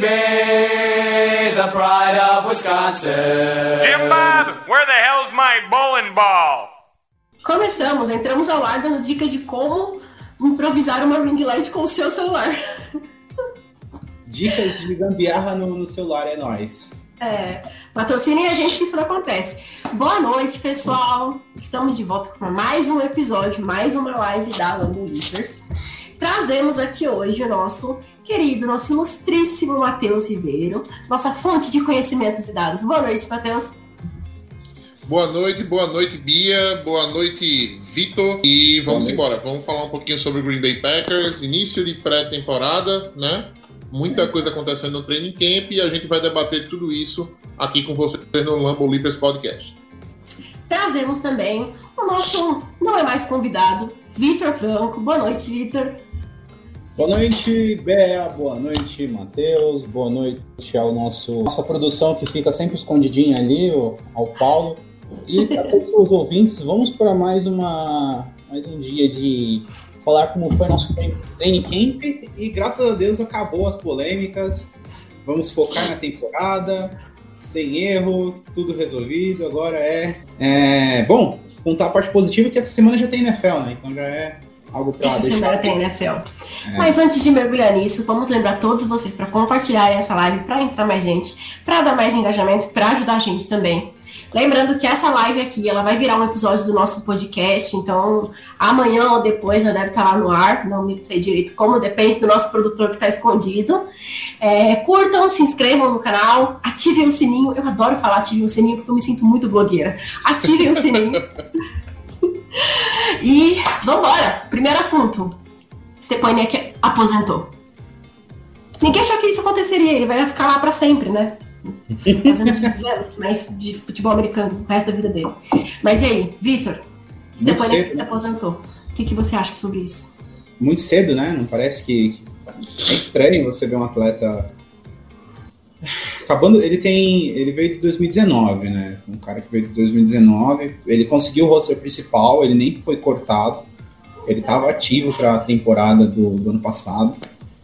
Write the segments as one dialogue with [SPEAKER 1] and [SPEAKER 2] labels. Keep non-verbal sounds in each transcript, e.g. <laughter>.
[SPEAKER 1] Baby, the pride of Wisconsin.
[SPEAKER 2] Jim Bob, where the hell's my bowling ball?
[SPEAKER 3] Começamos, entramos ao ar dando dicas de como improvisar uma ring light com o seu celular.
[SPEAKER 4] Dicas de gambiarra no, no celular é nóis.
[SPEAKER 3] É, patrocinem a gente que isso não acontece. Boa noite, pessoal. Estamos de volta com mais um episódio, mais uma live da Lambo Leaders. Trazemos aqui hoje o nosso querido, nosso ilustríssimo Matheus Ribeiro, nossa fonte de conhecimentos e dados. Boa noite, Matheus.
[SPEAKER 5] Boa noite, boa noite, Bia. Boa noite, Vitor. E vamos embora. Vamos falar um pouquinho sobre o Green Bay Packers, início de pré-temporada, né? Muita coisa acontecendo no training camp e a gente vai debater tudo isso aqui com vocês no Lambo Leapers Podcast.
[SPEAKER 3] Trazemos também o nosso, não é mais convidado, Vitor Franco. Boa noite, Vitor.
[SPEAKER 4] Boa noite, Bea. Boa noite, Matheus. Boa noite ao nosso nossa produção que fica sempre escondidinha ali, ao Paulo. E para todos os ouvintes, vamos para mais uma mais um dia de falar como foi nosso training camp e graças a Deus acabou as polêmicas. Vamos focar na temporada, sem erro, tudo resolvido. Agora é, é bom contar a parte positiva que essa semana já tem NFL, né? Então já é algo para
[SPEAKER 3] Essa semana tem NFL. Mas antes de mergulhar nisso, vamos lembrar todos vocês para compartilharem essa live, para entrar mais gente, para dar mais engajamento, para ajudar a gente também. Lembrando que essa live aqui, ela vai virar um episódio do nosso podcast, então amanhã ou depois ela deve estar lá no ar, não me sei direito como, depende do nosso produtor que está escondido. É, curtam, se inscrevam no canal, ativem o sininho, eu adoro falar ativem o sininho porque eu me sinto muito blogueira. Ativem o sininho. <laughs> e vambora, primeiro assunto. Stepaniak aposentou. Ninguém achou que isso aconteceria, ele vai ficar lá pra sempre, né? Fazendo de futebol americano, o resto da vida dele. Mas e aí, Vitor? Stepaniak
[SPEAKER 4] cedo,
[SPEAKER 3] se aposentou. O que, que você acha sobre isso?
[SPEAKER 4] muito cedo, né? Não parece que- é estranho você ver um atleta acabando. Ele tem, ele veio de 2019, né? Um cara que veio de 2019, ele conseguiu o roster principal, ele nem foi cortado, ele estava ativo para a temporada do, do ano passado.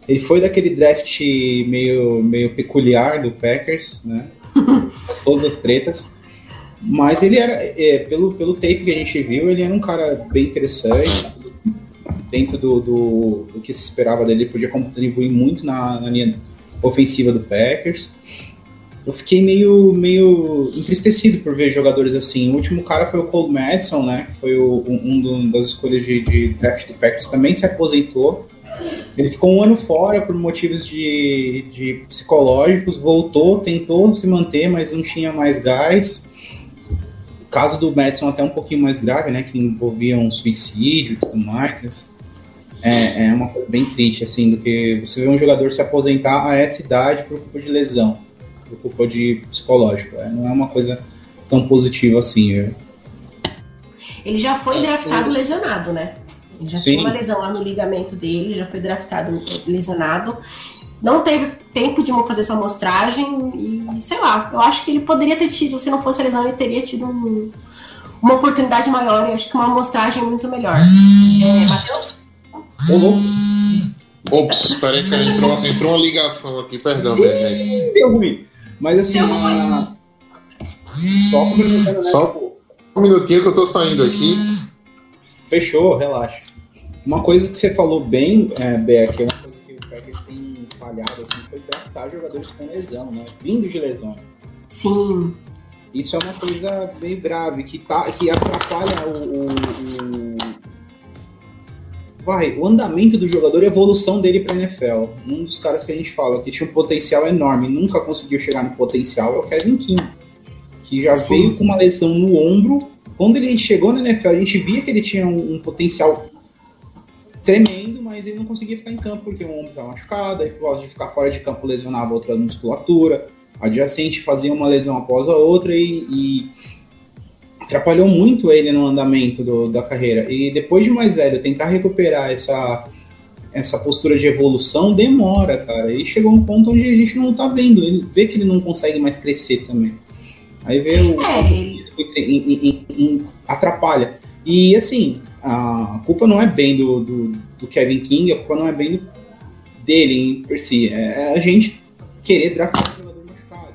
[SPEAKER 4] Ele foi daquele draft meio, meio peculiar do Packers, né? <laughs> Todas as tretas. Mas ele era, é, pelo, pelo tape que a gente viu, ele era um cara bem interessante, dentro do, do, do que se esperava dele, ele podia contribuir muito na, na linha ofensiva do Packers. Eu fiquei meio, meio entristecido por ver jogadores assim. O último cara foi o Cole Madison, né? Que foi o- um, das escolhas de, de draft do Packers, também se aposentou. Ele ficou um ano fora por motivos de, de psicológicos, voltou, tentou se manter, mas não tinha mais gás. O caso do Madison até um pouquinho mais grave, né? Que envolvia um suicídio e tudo mais. É, é uma coisa bem triste, assim, do que você vê um jogador se aposentar a essa idade por culpa de lesão, por culpa de psicológico. É, não é uma coisa tão positiva assim. viu?
[SPEAKER 3] Ele já foi draftado lesionado, né? Ele já
[SPEAKER 4] Sim.
[SPEAKER 3] tinha uma lesão lá no ligamento dele, já foi draftado lesionado. Não teve tempo de fazer sua amostragem e, sei lá, eu acho que ele poderia ter tido, se não fosse a lesão, ele teria tido um- uma oportunidade maior e acho que uma amostragem muito melhor. É, Matheus?
[SPEAKER 4] Ô, louco,
[SPEAKER 5] Ops, espera aí que entrou, entrou uma ligação aqui, perdão, minha gente.
[SPEAKER 4] deu ruim. Mas assim, a... só complementando, né?
[SPEAKER 5] Só-
[SPEAKER 4] tipo,
[SPEAKER 5] Um minutinho que eu tô saindo aqui.
[SPEAKER 4] Fechou, relaxa. Uma coisa que você falou bem, é, Beck, é uma coisa que o Packers tem falhado, assim, foi draftar jogadores com lesão, né? Vindo de lesões.
[SPEAKER 3] Sim.
[SPEAKER 4] Isso é uma coisa meio grave, que, tá, que atrapalha o, o- o- Vai, o andamento do jogador e a evolução dele para NFL. Um dos caras que a gente fala que tinha um potencial enorme, nunca conseguiu chegar no potencial, é o Kevin King. Que já
[SPEAKER 3] Sim.
[SPEAKER 4] veio com uma lesão no ombro, quando ele chegou na NFL, a gente via que ele tinha um, um potencial tremendo, mas ele não conseguia ficar em campo porque o ombro estava machucado, aí por causa de ficar fora de campo lesionava outra musculatura, adjacente fazia uma lesão após a outra e, e atrapalhou muito ele no andamento do, da carreira. E depois de mais velho, tentar recuperar essa, essa postura de evolução demora, cara. E chegou um ponto onde a gente não tá vendo, ele vê que ele não consegue mais crescer também. Aí vê o,
[SPEAKER 3] É, ele-
[SPEAKER 4] em- em- em- atrapalha. E assim, a culpa não é bem do, do, do Kevin King, a culpa não é bem do, dele em per si. É a gente querer draftar um jogador machucado.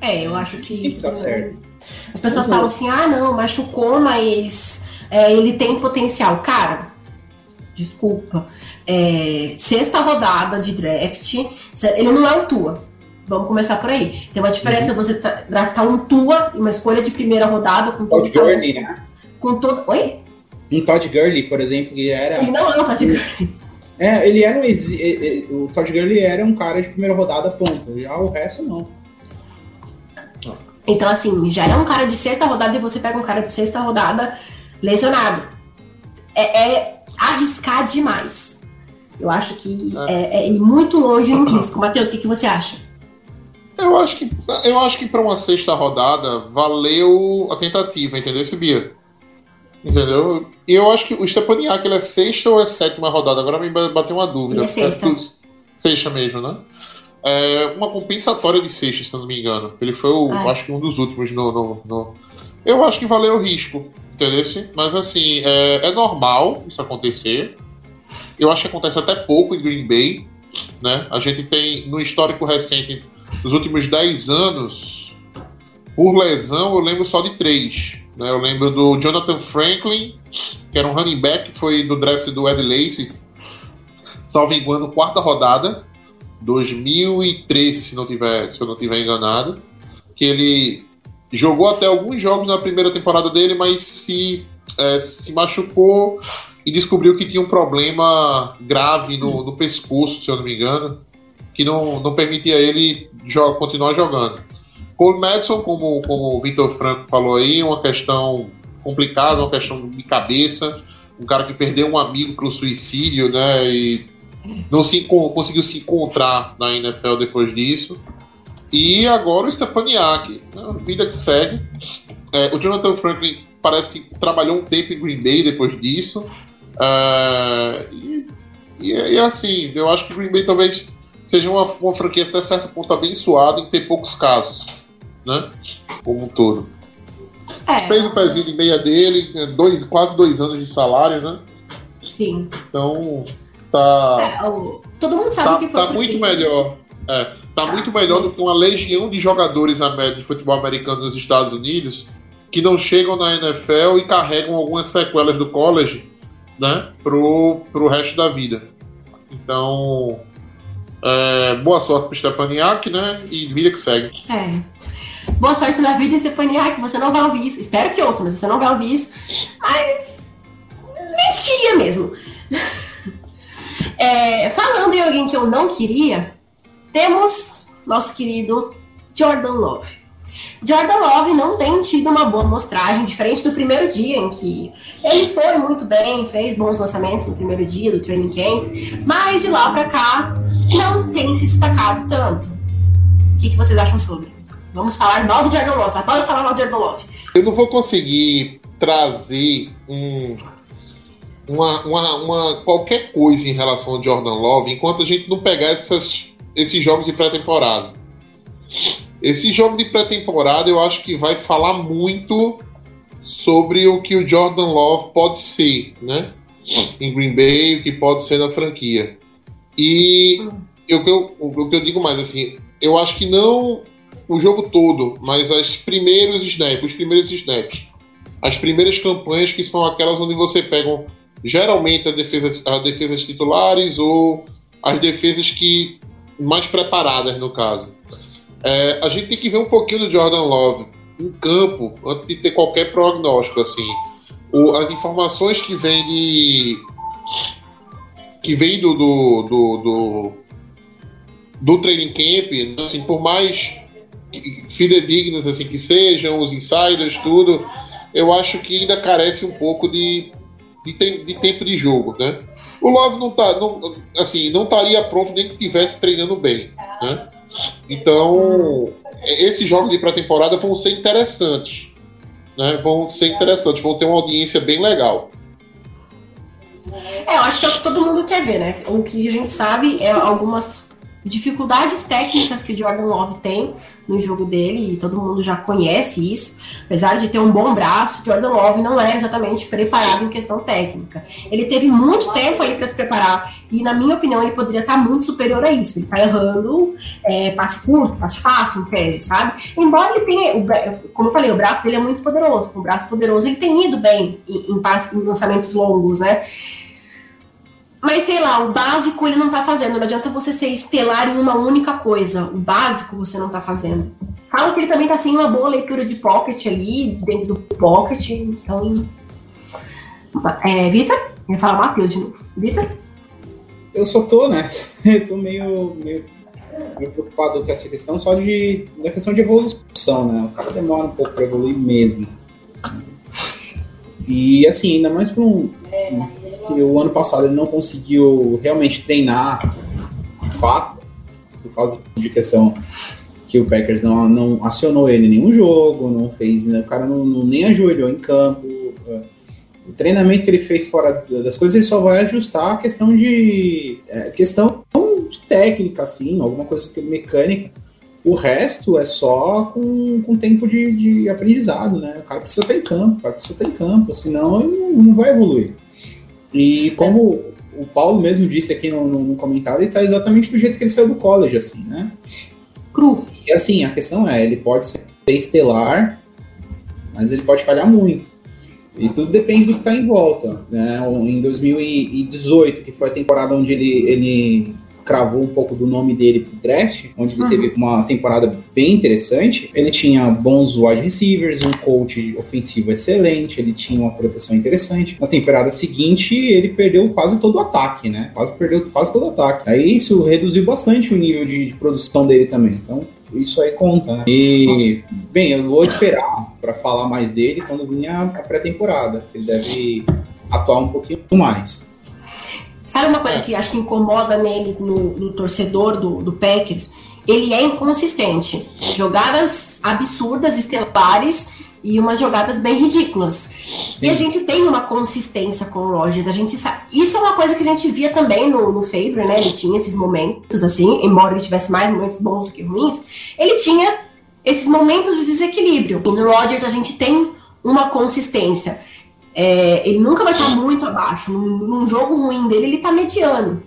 [SPEAKER 3] É, eu acho que. Que-
[SPEAKER 4] certo.
[SPEAKER 3] As pessoas
[SPEAKER 4] Uhum.
[SPEAKER 3] falam assim: ah, não, machucou, mas é, ele tem potencial. Cara, desculpa. É, sexta rodada de draft, ele não é um Tua. Vamos começar por aí. Tem uma
[SPEAKER 4] Uhum.
[SPEAKER 3] diferença você tá- draftar um Tua e uma escolha de primeira rodada com todo
[SPEAKER 4] Todd Gurley, né?
[SPEAKER 3] Com todo. Oi?
[SPEAKER 4] Um Todd Gurley, por exemplo, que era.
[SPEAKER 3] Ele não é um Todd Gurley.
[SPEAKER 4] É, ele era um. O Todd Gurley era um cara de primeira rodada, ponto. Já o resto não.
[SPEAKER 3] Então, assim, já é um cara de sexta rodada e você pega um cara de sexta rodada lesionado. É, é arriscar demais. Eu acho que é, é ir muito longe no risco. <coughs> Matheus, o que, que você acha?
[SPEAKER 5] Eu acho que, eu acho que para uma sexta rodada valeu a tentativa, entendeu, Bia? Entendeu? E eu acho que o Stepaniak ele é sexta ou é sétima rodada? Agora me bateu uma dúvida.
[SPEAKER 3] Ele é sexta.
[SPEAKER 5] tudo- sexta mesmo, né? É uma compensatória de sexta, se não me engano. Ele foi, o,
[SPEAKER 3] Ah.
[SPEAKER 5] acho que um dos últimos no, no- no- Eu acho que valeu o risco, entendeu? Mas assim, é, é normal isso acontecer. Eu acho que acontece até pouco em Green Bay, né? A gente tem no histórico recente nos últimos 10 anos, por lesão, eu lembro só de três. Né? Eu lembro do Jonathan Franklin, que era um running back, que foi do draft do Ed Lacy, salvo engano, quarta rodada, 2013, se, não tiver, se eu não tiver enganado, que ele jogou até alguns jogos na primeira temporada dele, mas se, é, se machucou e descobriu que tinha um problema grave no, no pescoço, se eu não me engano, que não, não permitia ele continuar jogando. Cole Madison, como, como o Vitor Franco falou aí, uma questão complicada, uma questão de cabeça, um cara que perdeu um amigo para o suicídio, né, e não se conseguiu se encontrar na NFL depois disso. E agora o Stepaniak, né, vida que segue. É, o Jonathan Franklin parece que trabalhou um tempo em Green Bay depois disso. É, e, e, e assim, eu acho que Green Bay talvez seja uma, uma franquia até certo ponto abençoada em ter poucos casos, né? Como um todo.
[SPEAKER 3] É,
[SPEAKER 5] Fez o pezinho de meia dele, né, dois, quase dois anos de salário, né?
[SPEAKER 3] sim.
[SPEAKER 5] Então tá,
[SPEAKER 3] É, o- todo mundo sabe
[SPEAKER 5] tá,
[SPEAKER 3] que foi
[SPEAKER 5] tá muito melhor. É, tá muito melhor do que uma legião de jogadores de futebol americano nos Estados Unidos que não chegam na NFL e carregam algumas sequelas do college, né, pro, pro resto da vida. Então, é, boa sorte pro Stepaniak, né, e vida que segue.
[SPEAKER 3] É. Boa sorte na vida, Stepaniak. Você não vai ouvir isso. Espero que ouça, mas você não vai ouvir isso. Mas. Nem te queria mesmo. <laughs> É, falando em alguém que eu não queria, temos nosso querido Jordan Love. Jordan Love não tem tido uma boa mostragem, diferente do primeiro dia, em que ele foi muito bem, fez bons lançamentos no primeiro dia do training camp, mas de lá pra cá não tem se destacado tanto. O que, que vocês acham sobre? Vamos falar mal do Jordan Love. Adoro falar mal do Jordan Love.
[SPEAKER 5] Eu não vou conseguir trazer um, uma, uma, uma- qualquer coisa em relação ao Jordan Love enquanto a gente não pegar essas, esses jogos de pré-temporada. Esse jogo de pré-temporada eu acho que vai falar muito sobre o que o Jordan Love pode ser, né? Em Green Bay, o que pode ser na franquia. E o que eu, o que eu digo mais assim, eu acho que não o jogo todo, mas as primeiros snaps, os primeiros snaps. As primeiras campanhas que são aquelas onde você pega geralmente a defesa, as defesas titulares ou as defesas que mais preparadas no caso. É, a gente tem que ver um pouquinho do Jordan Love em campo antes de ter qualquer prognóstico assim. O- as informações que vêm de que vem do do, do, do, do training camp, assim, por mais fidedignas assim que sejam, os insiders, tudo, eu acho que ainda carece um pouco de, de, tem- de tempo de jogo, né? O Love não tá, não, assim, não estaria pronto nem que estivesse treinando bem, né? Então, esses jogos de pré-temporada vão ser interessantes, né? Vão ser interessantes, vão ter uma audiência bem legal.
[SPEAKER 3] É, eu acho que é o que todo mundo quer ver, né? O que a gente sabe é algumas dificuldades técnicas que o Jordan Love tem no jogo dele, e todo mundo já conhece isso. Apesar de ter um bom braço, Jordan Love não era exatamente preparado em questão técnica. Ele teve muito tempo aí para se preparar, e na minha opinião, ele poderia estar muito superior a isso. Ele tá errando é, passe curto, passe fácil, em tese, sabe? Embora ele tenha, como eu falei, o braço dele é muito poderoso. Com o braço poderoso, ele tem ido bem em, em passe- em lançamentos longos, né? Mas sei lá, o básico ele não tá fazendo. Não adianta você ser estelar em uma única coisa. O básico você não tá fazendo. Falam que ele também tá sem uma boa leitura de pocket ali, dentro do pocket. Então. É, Vitor? Eu ia falar Matheus de novo. Vitor?
[SPEAKER 4] Eu só tô nessa. <laughs> Eu tô meio, meio, meio preocupado com essa questão só de da questão de evolução, né? O cara demora um pouco pra evoluir mesmo. E assim, ainda mais para um. Que o ano passado ele não conseguiu realmente treinar de fato, por causa de questão que o Packers não, não acionou ele em nenhum jogo, não fez, né, o cara não, não- nem ajoelhou em campo. O treinamento que ele fez fora das coisas, ele só vai ajustar a questão de. é, questão de técnica, assim, alguma coisa mecânica. O resto é só com, com tempo de, de aprendizado, né? O cara precisa estar em campo, o cara precisa estar em campo, senão ele não, não vai evoluir. E como o Paulo mesmo disse aqui no, no- no comentário, ele tá exatamente do jeito que ele saiu do college, assim, né?
[SPEAKER 3] Cru.
[SPEAKER 4] E assim, a questão é, ele pode ser estelar, mas ele pode falhar muito. E tudo depende do que está em volta. Né? Em 2018, que foi a temporada onde ele, ele cravou um pouco do nome dele pro draft, onde ele
[SPEAKER 3] Uhum.
[SPEAKER 4] teve uma temporada bem interessante. Ele tinha bons wide receivers, um coach ofensivo excelente, ele tinha uma proteção interessante. Na temporada seguinte, ele perdeu quase todo o ataque, né? Quase perdeu quase todo o ataque. Aí isso reduziu bastante o nível de, de produção dele também. Então, isso aí conta, né? E, bem, eu vou esperar para falar mais dele quando vir a, a pré-temporada, que ele deve atuar um pouquinho mais.
[SPEAKER 3] Sabe uma coisa que acho que incomoda nele, no, no torcedor do, do Packers? Ele é inconsistente. Jogadas absurdas, estelares e umas jogadas bem ridículas. E a gente tem uma consistência com o Rogers. A gente sabe. Isso é uma coisa que a gente via também no, no Favor, né? Ele tinha esses momentos, assim, embora ele tivesse mais momentos bons do que ruins, ele tinha esses momentos de desequilíbrio. E no Rogers a gente tem uma consistência. É, ele nunca vai estar muito abaixo. Num, num jogo ruim dele, ele tá mediano.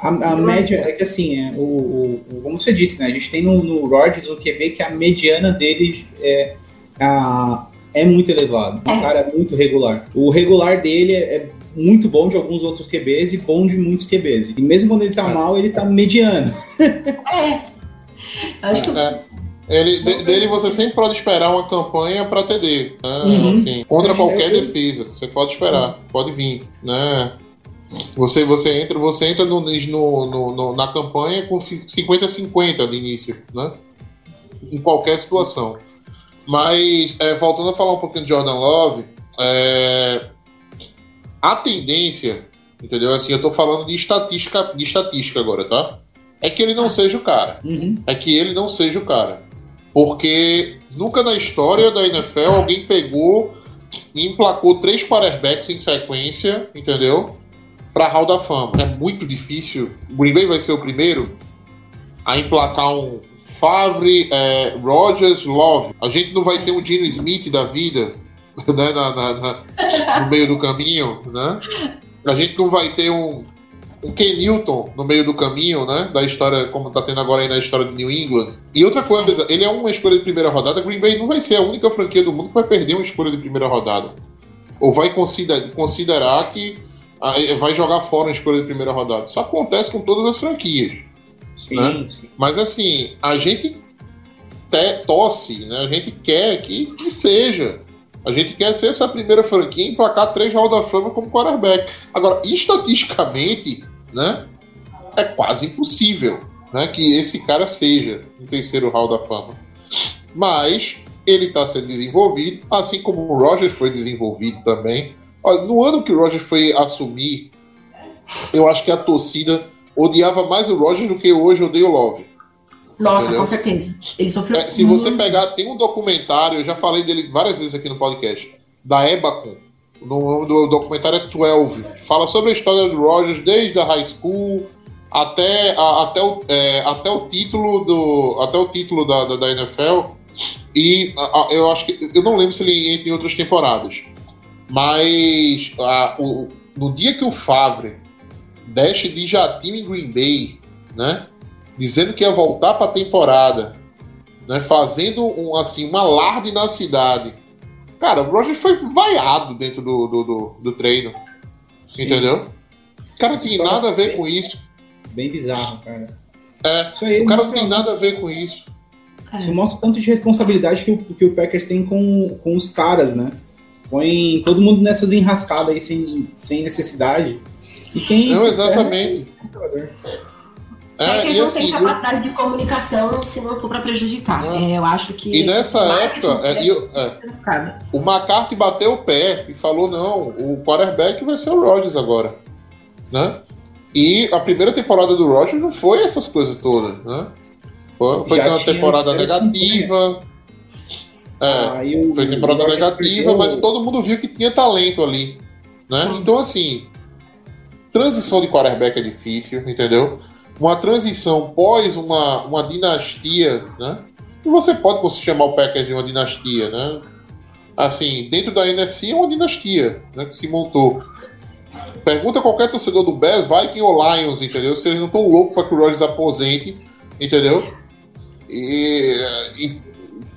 [SPEAKER 4] A, a média é que assim, é, o, o- o- como você disse, né? A gente tem no, no Rodgers o QB que a mediana dele é, a- é muito elevado. O
[SPEAKER 3] É.
[SPEAKER 4] cara é muito regular. O regular dele é, é muito bom de alguns outros QBs e bom de muitos QBs. E mesmo quando ele tá
[SPEAKER 5] É.
[SPEAKER 4] mal, ele tá mediano. <laughs>
[SPEAKER 3] É. Acho que
[SPEAKER 5] É. Ele, de- dele você sempre pode esperar uma campanha para TD, né?
[SPEAKER 3] Uhum.
[SPEAKER 5] Assim, contra qualquer
[SPEAKER 4] Eu-
[SPEAKER 5] defesa, você pode esperar, pode vir, né? Você, você entra, você entra no, no- no- no- na campanha com 50-50 de início, né? Em qualquer situação. Mas, é, voltando a falar um pouquinho de Jordan Love, é, a tendência, entendeu? Assim, eu tô falando de estatística, de estatística agora, tá? É que ele não seja o cara
[SPEAKER 4] Uhum.
[SPEAKER 5] é que ele não seja o cara. Porque nunca na história da NFL alguém pegou e emplacou três quarterbacks em sequência, entendeu? Pra Hall da Fama. É muito difícil. O Green Bay vai ser o primeiro a emplacar um Favre, é, Rogers, Love. A gente não vai ter um Gene Smith da vida <laughs> né, na- na- na- no meio do caminho, né? A gente não vai ter um, um Ken Newton no meio do caminho, né? Da história, como tá tendo agora aí na história de New England. E outra coisa, ele é uma escolha de primeira rodada. Green Bay não vai ser a única franquia do mundo que vai perder uma escolha de primeira rodada. Ou vai consider- considerar que ah, vai jogar fora uma escolha de primeira rodada. Isso acontece com todas as franquias.
[SPEAKER 4] Sim,
[SPEAKER 5] Né?
[SPEAKER 4] sim.
[SPEAKER 5] Mas assim, a gente te- tosse, né? A gente quer que, que seja. A gente quer ser essa primeira franquia e emplacar três Hall da Fama como quarterback. Agora, estatisticamente, né? É quase impossível né, que esse cara seja um terceiro Hall da Fama. Mas ele está sendo desenvolvido, assim como o Rogers foi desenvolvido também. Olha, no ano que o Rogers foi assumir, eu acho que a torcida odiava mais o Rogers do que hoje odeia o Love.
[SPEAKER 3] Nossa,
[SPEAKER 5] Entendeu?
[SPEAKER 3] com certeza. Ele sofreu.
[SPEAKER 5] É, se você
[SPEAKER 3] muito.
[SPEAKER 5] pegar, tem um documentário, eu já falei dele várias vezes aqui no podcast, da Ebacon. No nome do documentário é 12. Fala sobre a história do Rogers desde a high school até, a- até, o, é, até o título do até o título da, da, da NFL. E a- a- eu acho que eu não lembro se ele entra em outras temporadas. Mas o- no dia que o Favre desce de jatinho em Green Bay, né? Dizendo que ia voltar para a temporada, né? Fazendo um, assim, um alarde na cidade. Cara, o Rogers foi vaiado dentro do, do, do, do treino.
[SPEAKER 4] Sim.
[SPEAKER 5] Entendeu? O cara tem nada a ver
[SPEAKER 4] é
[SPEAKER 5] com isso.
[SPEAKER 4] Bem bizarro, cara.
[SPEAKER 5] É,
[SPEAKER 4] Isso aí
[SPEAKER 5] o cara não tem nada a ver com isso.
[SPEAKER 4] Isso mostra o tanto de responsabilidade que o, que o Packers tem com, com os caras, né? Põe todo mundo nessas enrascadas aí sem, sem necessidade. E quem
[SPEAKER 5] Não, exatamente.
[SPEAKER 4] é.
[SPEAKER 3] É
[SPEAKER 5] É,
[SPEAKER 3] que eles não
[SPEAKER 5] assim,
[SPEAKER 3] têm
[SPEAKER 5] eu-
[SPEAKER 3] capacidade de comunicação se não for pra prejudicar.
[SPEAKER 5] Não.
[SPEAKER 3] É, eu acho que.
[SPEAKER 5] e nessa época, é,
[SPEAKER 3] é
[SPEAKER 5] eu- o McCarthy bateu o pé e falou: não, o quarterback vai ser o Rodgers agora. Né? E a primeira temporada do Rodgers não foi essas coisas todas. Né? Foi, foi uma temporada
[SPEAKER 4] era
[SPEAKER 5] negativa. É,
[SPEAKER 4] Aí o-
[SPEAKER 5] foi temporada negativa,
[SPEAKER 4] perdeu-
[SPEAKER 5] mas todo mundo viu que tinha talento ali. Né?
[SPEAKER 3] Sim.
[SPEAKER 5] Então, assim, transição de quarterback é difícil, entendeu? Uma transição pós uma, uma dinastia, né? E você pode se chamar o Packers de uma dinastia, né? Assim, dentro da NFC é uma dinastia, né? Que se montou. Pergunta qualquer torcedor do Bears, Viking ou Lions, entendeu? Se eles não estão loucos para que o Rodgers aposente, entendeu? E, e-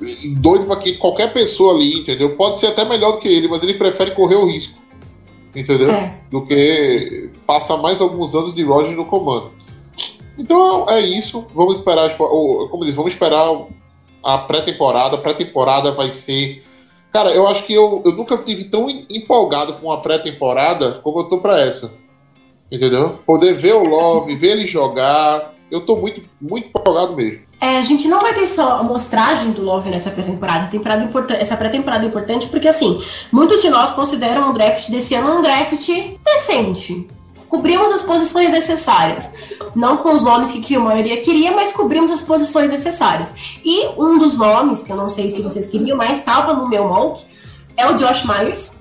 [SPEAKER 5] e doido para que qualquer pessoa ali, entendeu? Pode ser até melhor do que ele, mas ele prefere correr o risco, entendeu?
[SPEAKER 3] É.
[SPEAKER 5] do que passar mais alguns anos de Rodgers no comando. Então é isso. Vamos esperar, tipo, como diz, vamos esperar a pré-temporada. A pré-temporada vai ser. Cara, eu acho que eu, eu nunca tive tão em- empolgado com a pré-temporada como eu tô pra essa. Entendeu? Poder ver o Love, ver ele jogar. Eu tô muito, muito empolgado mesmo.
[SPEAKER 3] É, a gente não vai ter só a mostragem do Love nessa pré-temporada. Essa pré-temporada é importante porque, assim, muitos de nós consideram o draft desse ano um draft decente. Cobrimos as posições necessárias. Não com os nomes que, que a maioria queria, mas cobrimos as posições necessárias. E um dos nomes, que eu não sei se vocês queriam, mas estava no meu mock, é o Josh Myers.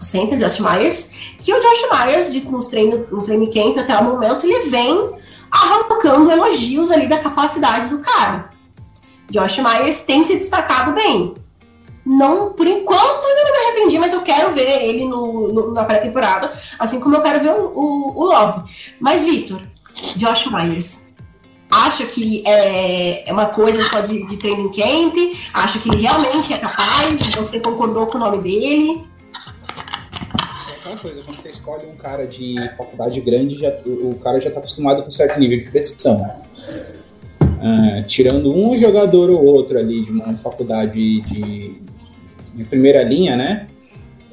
[SPEAKER 3] O center, Josh Myers. Que o Josh Myers, de, nos treino, no training camp até o momento, ele vem arrancando elogios ali da capacidade do cara. Josh Myers tem se destacado bem. Não, por enquanto, ainda não me arrependi, mas eu quero ver ele no, no- na pré-temporada, assim como eu quero ver o, o- o Love. Mas, Vitor, Josh Myers, acha que é, é uma coisa só de, de training camp? Acha que ele realmente é capaz? Você concordou com o nome dele?
[SPEAKER 4] Aquela coisa, quando você escolhe um cara de faculdade grande, já, o, cara já tá acostumado com um certo nível de pressão. Ah, tirando um jogador ou outro ali de uma faculdade de, de primeira linha, né?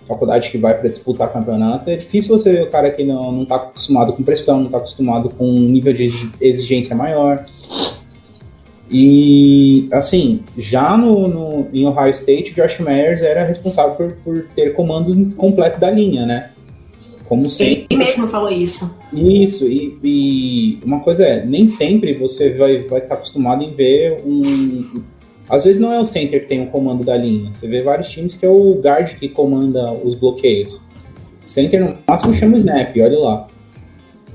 [SPEAKER 4] Faculdade que vai para disputar campeonato, é difícil você ver o cara que não, não tá acostumado com pressão, não tá acostumado com um nível de exi- exigência maior. E, assim, já no, no- em Ohio State, Josh Myers era responsável por, por ter comando completo da linha, né? Como sempre.
[SPEAKER 3] Ele mesmo falou isso.
[SPEAKER 4] Isso, e, e uma coisa é, nem sempre você vai estar vai tá acostumado em ver um. Às vezes não é o center que tem o comando da linha. Você vê vários times que é o guard que comanda os bloqueios. Center no máximo chama o snap, olha lá.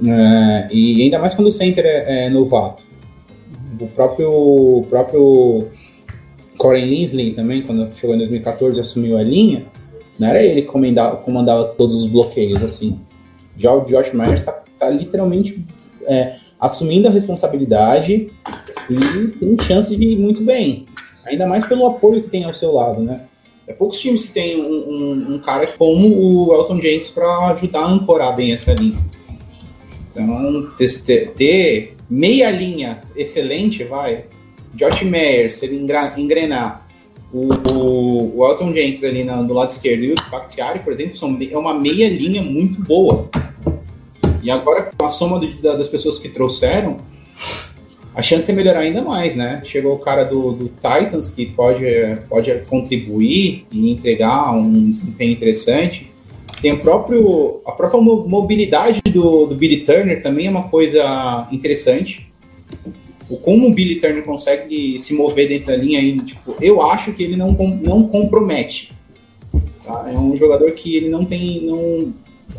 [SPEAKER 4] É, e ainda mais quando o center é, é novato. O próprio, próprio Corey Linsley também, quando chegou em 2014 e assumiu a linha, não era ele que comandava, comandava todos os bloqueios, assim. Já o Josh Myers está tá literalmente é, assumindo a responsabilidade e tem chance de ir muito bem. Ainda mais pelo apoio que tem ao seu lado, né? É poucos times que tem um, um- um cara como o Elton James para ajudar a ancorar bem essa linha. Então, ter, ter- meia linha excelente, vai. Josh Myers, se ele engrenar, o, o, Elton Jenkins ali na- do lado esquerdo e o Bakhtiari, por exemplo, são, é uma meia linha muito boa. E agora, com a soma da- das pessoas que trouxeram, a chance é melhorar ainda mais, né? Chegou o cara do, do Titans que pode, pode contribuir e entregar um desempenho interessante. Tem o próprio, a própria mobilidade do, do Billy Turner também é uma coisa interessante. O como o Billy Turner consegue se mover dentro da linha aí, tipo, eu acho que ele não, não compromete. Tá? É um jogador que ele não tem. Não,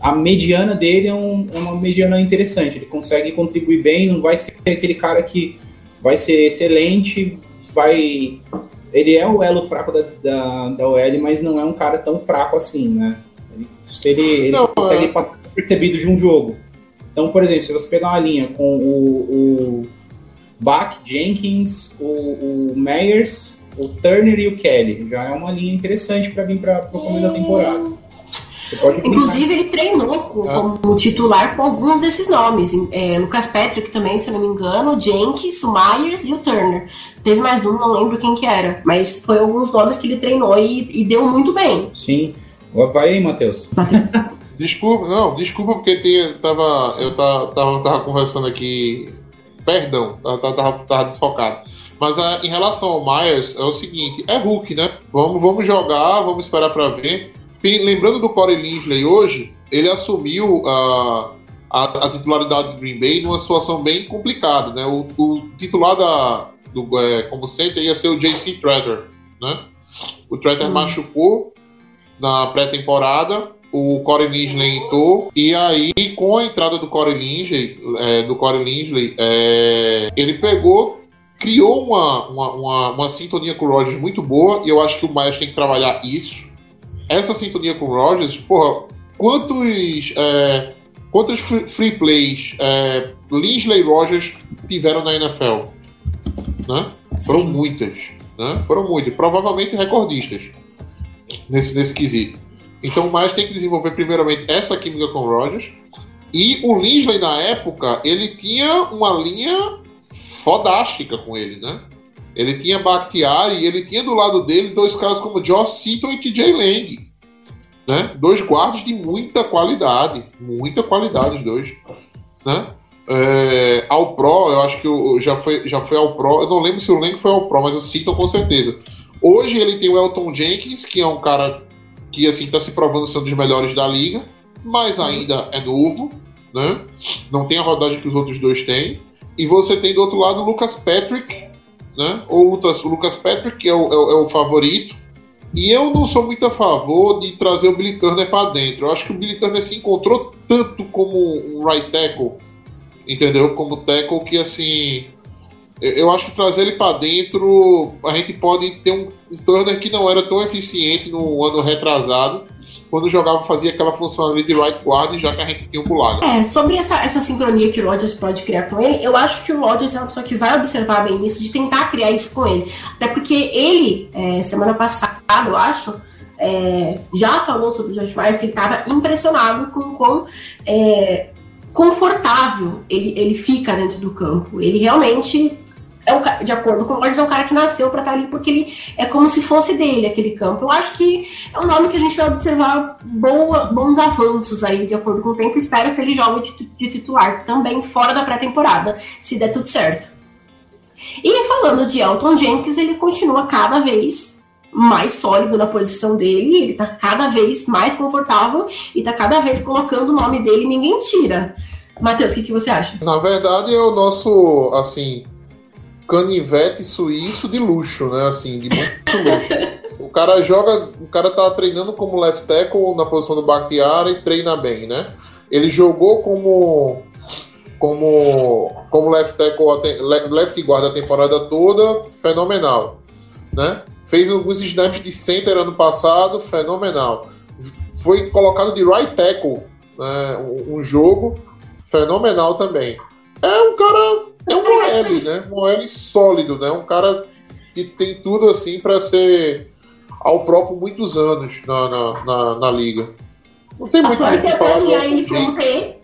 [SPEAKER 4] a mediana dele é, um, é, uma mediana interessante. Ele consegue contribuir bem, não vai ser aquele cara que vai ser excelente, vai. Ele é o elo fraco da, da, da OL, mas não é um cara tão fraco assim, né? Ele, ele, ele não, consegue é... passar percebido de um jogo. Então, por exemplo, se você pegar uma linha com o, o Bach, Jenkins, o, o Meyers, o Turner e o Kelly, já é uma linha interessante para vir para o começo da temporada.
[SPEAKER 3] Inclusive, ele treinou ah. como titular com alguns desses nomes. É, Lucas Patrick também, se eu não me engano, Jenkins, o Myers e o Turner. Teve mais um, não lembro quem que era. Mas foi alguns nomes que ele treinou e, e deu muito bem.
[SPEAKER 4] Sim. Vai aí, Matheus.
[SPEAKER 3] Matheus. <laughs>
[SPEAKER 5] desculpa, não, desculpa porque tem, tava, eu tava, tava, tava conversando aqui. Perdão, tava, tava, tava desfocado. Mas uh, em relação ao Myers, é o seguinte: é Hulk, né? Vamos, vamos jogar, vamos esperar para ver lembrando do Corey Linsley hoje, ele assumiu a, a, a, titularidade do Green Bay numa situação bem complicada, né? O, o titular da, do, é, como center ia ser o JC Treader, né? O Treader hum. machucou na pré-temporada, o Corey Linsley entrou, e aí com a entrada do Corey Linsley, é, do Corey Linsley é, ele pegou criou uma, uma, uma, uma, sintonia com o Rodgers muito boa, e eu acho que o Myers tem que trabalhar isso essa sintonia com o Rogers, porra, quantos, é, quantos free plays é, Linsley Rogers tiveram na NFL? Né? Foram muitas. Né? Foram muitas. Provavelmente recordistas nesse, nesse quesito. Então o tem que desenvolver primeiramente essa química com o Rogers. E o Linsley, na época, ele tinha uma linha fodástica com ele, né? Ele tinha Bakhtiari e ele tinha do lado dele dois caras como Josh Seaton e TJ Lang. Né? Dois guardas de muita qualidade. Muita qualidade, os dois. Né? É, ao Pro, eu acho que o, já, foi, já foi ao Pro. Eu não lembro se o Lang foi ao Pro, mas o Seaton com certeza. Hoje ele tem o Elton Jenkins, que é um cara que assim está se provando ser um dos melhores da liga, mas ainda é novo, né? Não tem a rodagem que os outros dois têm. E você tem do outro lado o Lucas Patrick, né? Ou o Lucas, Lucas Patrick, que é o, é, é o favorito. E eu não sou muito a favor de trazer o Billy Turner para dentro. Eu acho que o Billy Turner se encontrou tanto como um right tackle, entendeu? Como tackle que assim, eu acho que trazer ele para dentro, a gente pode ter um, um Turner que não era tão eficiente no ano retrasado quando jogava fazia aquela função ali de right guard, já que a gente tinha um Bulaga.
[SPEAKER 3] É, sobre essa, essa sincronia que o Rodgers pode criar com ele, eu acho que o Rodgers é uma pessoa que vai observar bem isso, de tentar criar isso com ele. Até porque ele, é, semana passada, eu acho, é, já falou sobre o Josh Myers que ele estava impressionado com o quão é, confortável ele, ele fica dentro do campo. Ele realmente é de acordo com o Rodgers, é um cara que nasceu para estar tá ali porque ele é como se fosse dele aquele campo. Eu acho que é um nome que a gente vai observar boa, bons avanços aí, de acordo com o tempo. Espero que ele jogue de, de titular também fora da pré-temporada, se der tudo certo. E falando de Elton Jenkins, ele continua cada vez mais sólido na posição dele, ele tá cada vez mais confortável e tá cada vez colocando o nome dele ninguém tira. Matheus, o que, que você acha?
[SPEAKER 5] Na verdade, é o nosso, assim, canivete suíço de luxo, né? Assim, de muito luxo. O cara joga, o cara tá treinando como left tackle na posição do Bakhtiari e treina bem, né? Ele jogou como como como left tackle, left guard a temporada toda, fenomenal, né? Fez alguns snaps de center ano passado, fenomenal. Foi colocado de right tackle, né? um jogo fenomenal também. É um cara é um Moelle, né? Moelle sólido, né? Um cara que tem tudo assim para ser ao próprio muitos anos na, na, na, na liga. Não tem muito o que falar do Elton Jenkins.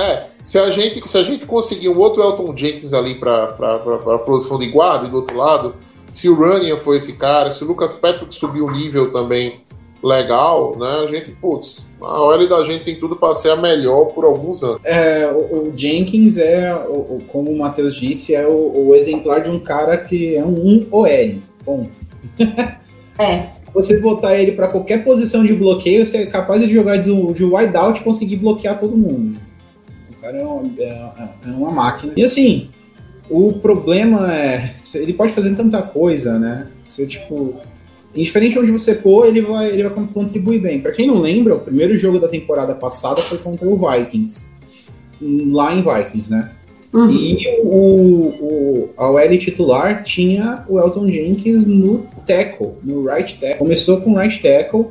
[SPEAKER 5] É, se a gente se a gente conseguir um outro Elton Jenkins ali para a posição de guarda e do outro lado, se o Running foi esse cara, se o Lucas Patrick subiu o nível também legal, né? A gente, putz, a OL da gente tem tudo para ser a melhor por alguns anos.
[SPEAKER 4] É, o, o Jenkins é, o, o- como o Matheus disse, é o, o exemplar de um cara que é um OL. Bom,
[SPEAKER 3] É,
[SPEAKER 4] você botar ele para qualquer posição de bloqueio, você é capaz de jogar de, de wideout e conseguir bloquear todo mundo. O cara é uma, é- é uma máquina. E assim, o problema é. Ele pode fazer tanta coisa, né? Você, tipo. Indiferente de onde você pôr, ele vai, ele vai contribuir bem. Pra quem não lembra, o primeiro jogo da temporada passada foi contra o Vikings. Lá em Vikings, né?
[SPEAKER 3] uhum.
[SPEAKER 4] E o, o, a OL titular tinha o Elton Jenkins no tackle, no right tackle. Começou com right tackle,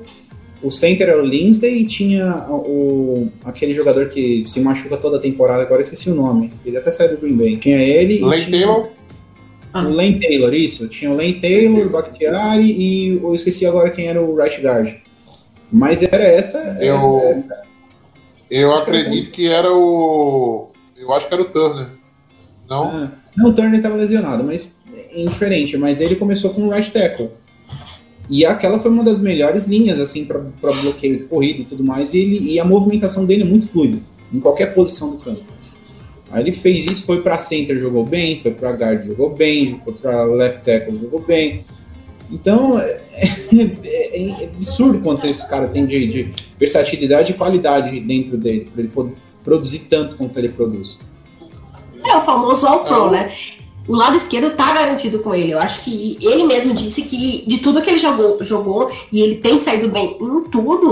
[SPEAKER 4] o center era o Lindsay e tinha o, aquele jogador que se machuca toda a temporada, agora eu esqueci o nome. Ele até saiu do Green Bay. Tinha ele e
[SPEAKER 5] Lane
[SPEAKER 4] tinha
[SPEAKER 5] Taylor,
[SPEAKER 4] o Lane Taylor, isso. Tinha o Lane Taylor, o Bakhtiari e eu esqueci agora quem era o right guard. Mas era essa.
[SPEAKER 5] Eu-
[SPEAKER 4] essa-
[SPEAKER 5] eu acredito que era o. Eu acho que era o Turner. Não?
[SPEAKER 4] Ah, não, o Turner estava lesionado, mas é indiferente. Mas ele começou com o right tackle. E aquela foi uma das melhores linhas, assim, para bloqueio de corrida e tudo mais. E, ele, e a movimentação dele é muito fluida, em qualquer posição do campo. Aí ele fez isso, foi para center, jogou bem, foi para guard, jogou bem, foi para left tackle, jogou bem. Então, <laughs> é, é- é absurdo quanto esse cara tem de, de versatilidade e qualidade dentro dele, para ele poder produzir tanto quanto ele produz.
[SPEAKER 3] É o famoso All Pro,
[SPEAKER 5] É.
[SPEAKER 3] né? O lado esquerdo tá garantido com ele. Eu acho que ele mesmo disse que de tudo que ele jogou, jogou e ele tem saído bem em tudo,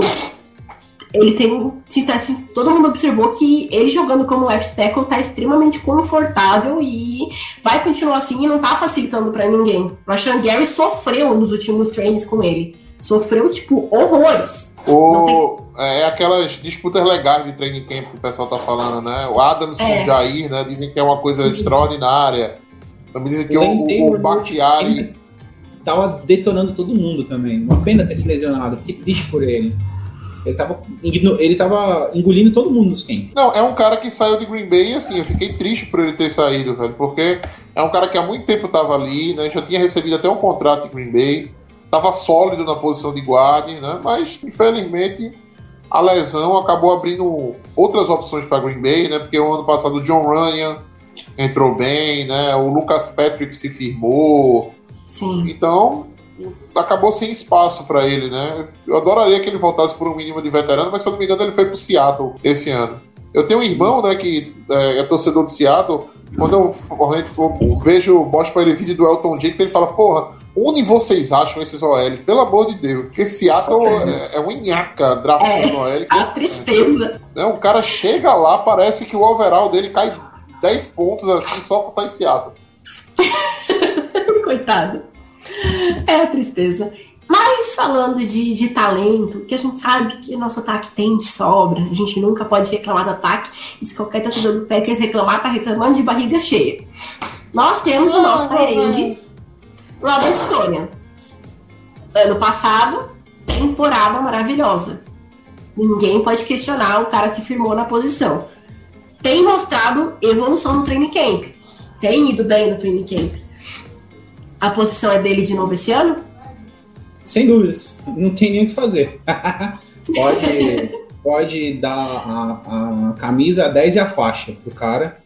[SPEAKER 3] ele tem. se está- se todo mundo observou que ele jogando como left tackle tá extremamente confortável e vai continuar assim e não tá facilitando pra ninguém. O Rashan Gary sofreu nos últimos trainings com ele. Sofreu, tipo, horrores.
[SPEAKER 5] O, é aquelas disputas legais de training camp que o pessoal tá falando, né? O Adams com
[SPEAKER 3] É.
[SPEAKER 5] o Jair, né? Dizem que é uma coisa extraordinária. Também dizem que
[SPEAKER 4] O
[SPEAKER 5] o, o Bakhtiari.
[SPEAKER 4] tava detonando todo mundo também. Uma pena ter se lesionado, fiquei triste por ele. Ele tava, ele tava engolindo todo mundo nos camp.
[SPEAKER 5] Não, é um cara que saiu de Green Bay e assim, eu fiquei triste por ele ter saído, velho, porque é um cara que há muito tempo tava ali, né? Já tinha recebido até um contrato de Green Bay, tava sólido na posição de guarda, né? Mas infelizmente a lesão acabou abrindo outras opções para Green Bay, né? Porque o ano passado o John Ryan entrou bem, né? O Lucas Patrick se firmou,
[SPEAKER 3] Sim.
[SPEAKER 5] então acabou sem espaço para ele, né? Eu adoraria que ele voltasse por um mínimo de veterano, mas se eu não me engano ele foi pro Seattle esse ano. Eu tenho um irmão, né, que é, é torcedor do Seattle. Quando eu, eu vejo, mostro pra ele vídeo do Elton Jenkins, ele fala, porra, onde vocês acham esses OL? Pelo amor de Deus. Porque Seattle é, é uma nhaca draftando OL.
[SPEAKER 3] A tristeza.
[SPEAKER 5] Né? O cara chega lá, parece que o overall dele cai 10 pontos assim só por estar em Seattle. <laughs>
[SPEAKER 3] Coitado. É a tristeza. Mas falando de, de talento, que a gente sabe que nosso ataque tem de sobra, a gente nunca pode reclamar do ataque, e se qualquer torcedor do Packers reclamar, tá reclamando de barriga cheia. Nós temos o nosso Tyrande, Robert Tonian. Ano passado, temporada maravilhosa. Ninguém pode questionar, o cara se firmou na posição. Tem mostrado evolução no training camp. Tem ido bem no training camp. A posição é dele de novo esse ano?
[SPEAKER 4] Sem dúvidas. Não tem nem o que fazer. <laughs> pode, pode dar a, a camisa 10 e a faixa pro cara.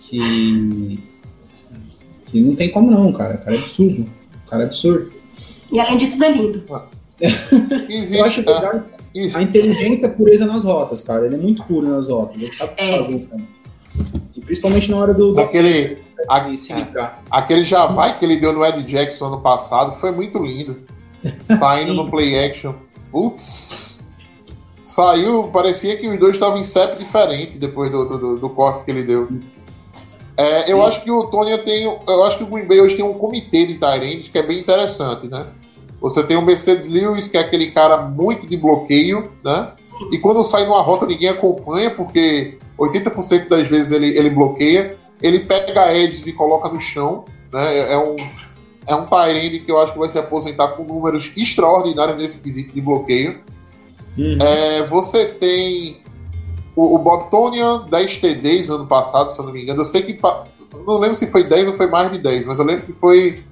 [SPEAKER 4] Que. Que não tem como não, cara. O cara é absurdo. O cara é absurdo.
[SPEAKER 3] E além de tudo é lindo.
[SPEAKER 5] Existe,
[SPEAKER 4] Eu acho
[SPEAKER 5] Existe.
[SPEAKER 4] a inteligência e a pureza nas rotas, cara. Ele é muito puro nas rotas. Ele sabe o que
[SPEAKER 3] É.
[SPEAKER 4] fazer, cara. E principalmente na hora do, do
[SPEAKER 5] Aquele, a-
[SPEAKER 4] de se ligar.
[SPEAKER 5] aquele Javai que ele deu no Ed Jackson ano passado foi muito lindo. <laughs> Tá indo
[SPEAKER 4] Sim.
[SPEAKER 5] no play action. Saiu, parecia que os dois estavam em CEP diferente depois do, do, do- corte que ele deu. É, eu acho que o Tony tem. Eu acho que o Green Bay hoje tem um comitê de Tyrants que é bem interessante, né? Você tem o Mercedes Lewis, que é aquele cara muito de bloqueio, né?
[SPEAKER 3] Sim.
[SPEAKER 5] E quando sai numa rota, ninguém acompanha, porque 80% das vezes ele, ele bloqueia. Ele pega edges e coloca no chão. Né? É- É um, é um Tyrande que eu acho que vai se aposentar com números extraordinários nesse quesito de bloqueio.
[SPEAKER 4] Uhum.
[SPEAKER 5] É, você tem o, o Bob Tonian, 10 TDs ano passado, se eu não me engano. Eu sei que. Não lembro se foi 10 ou foi mais de 10, mas eu lembro que foi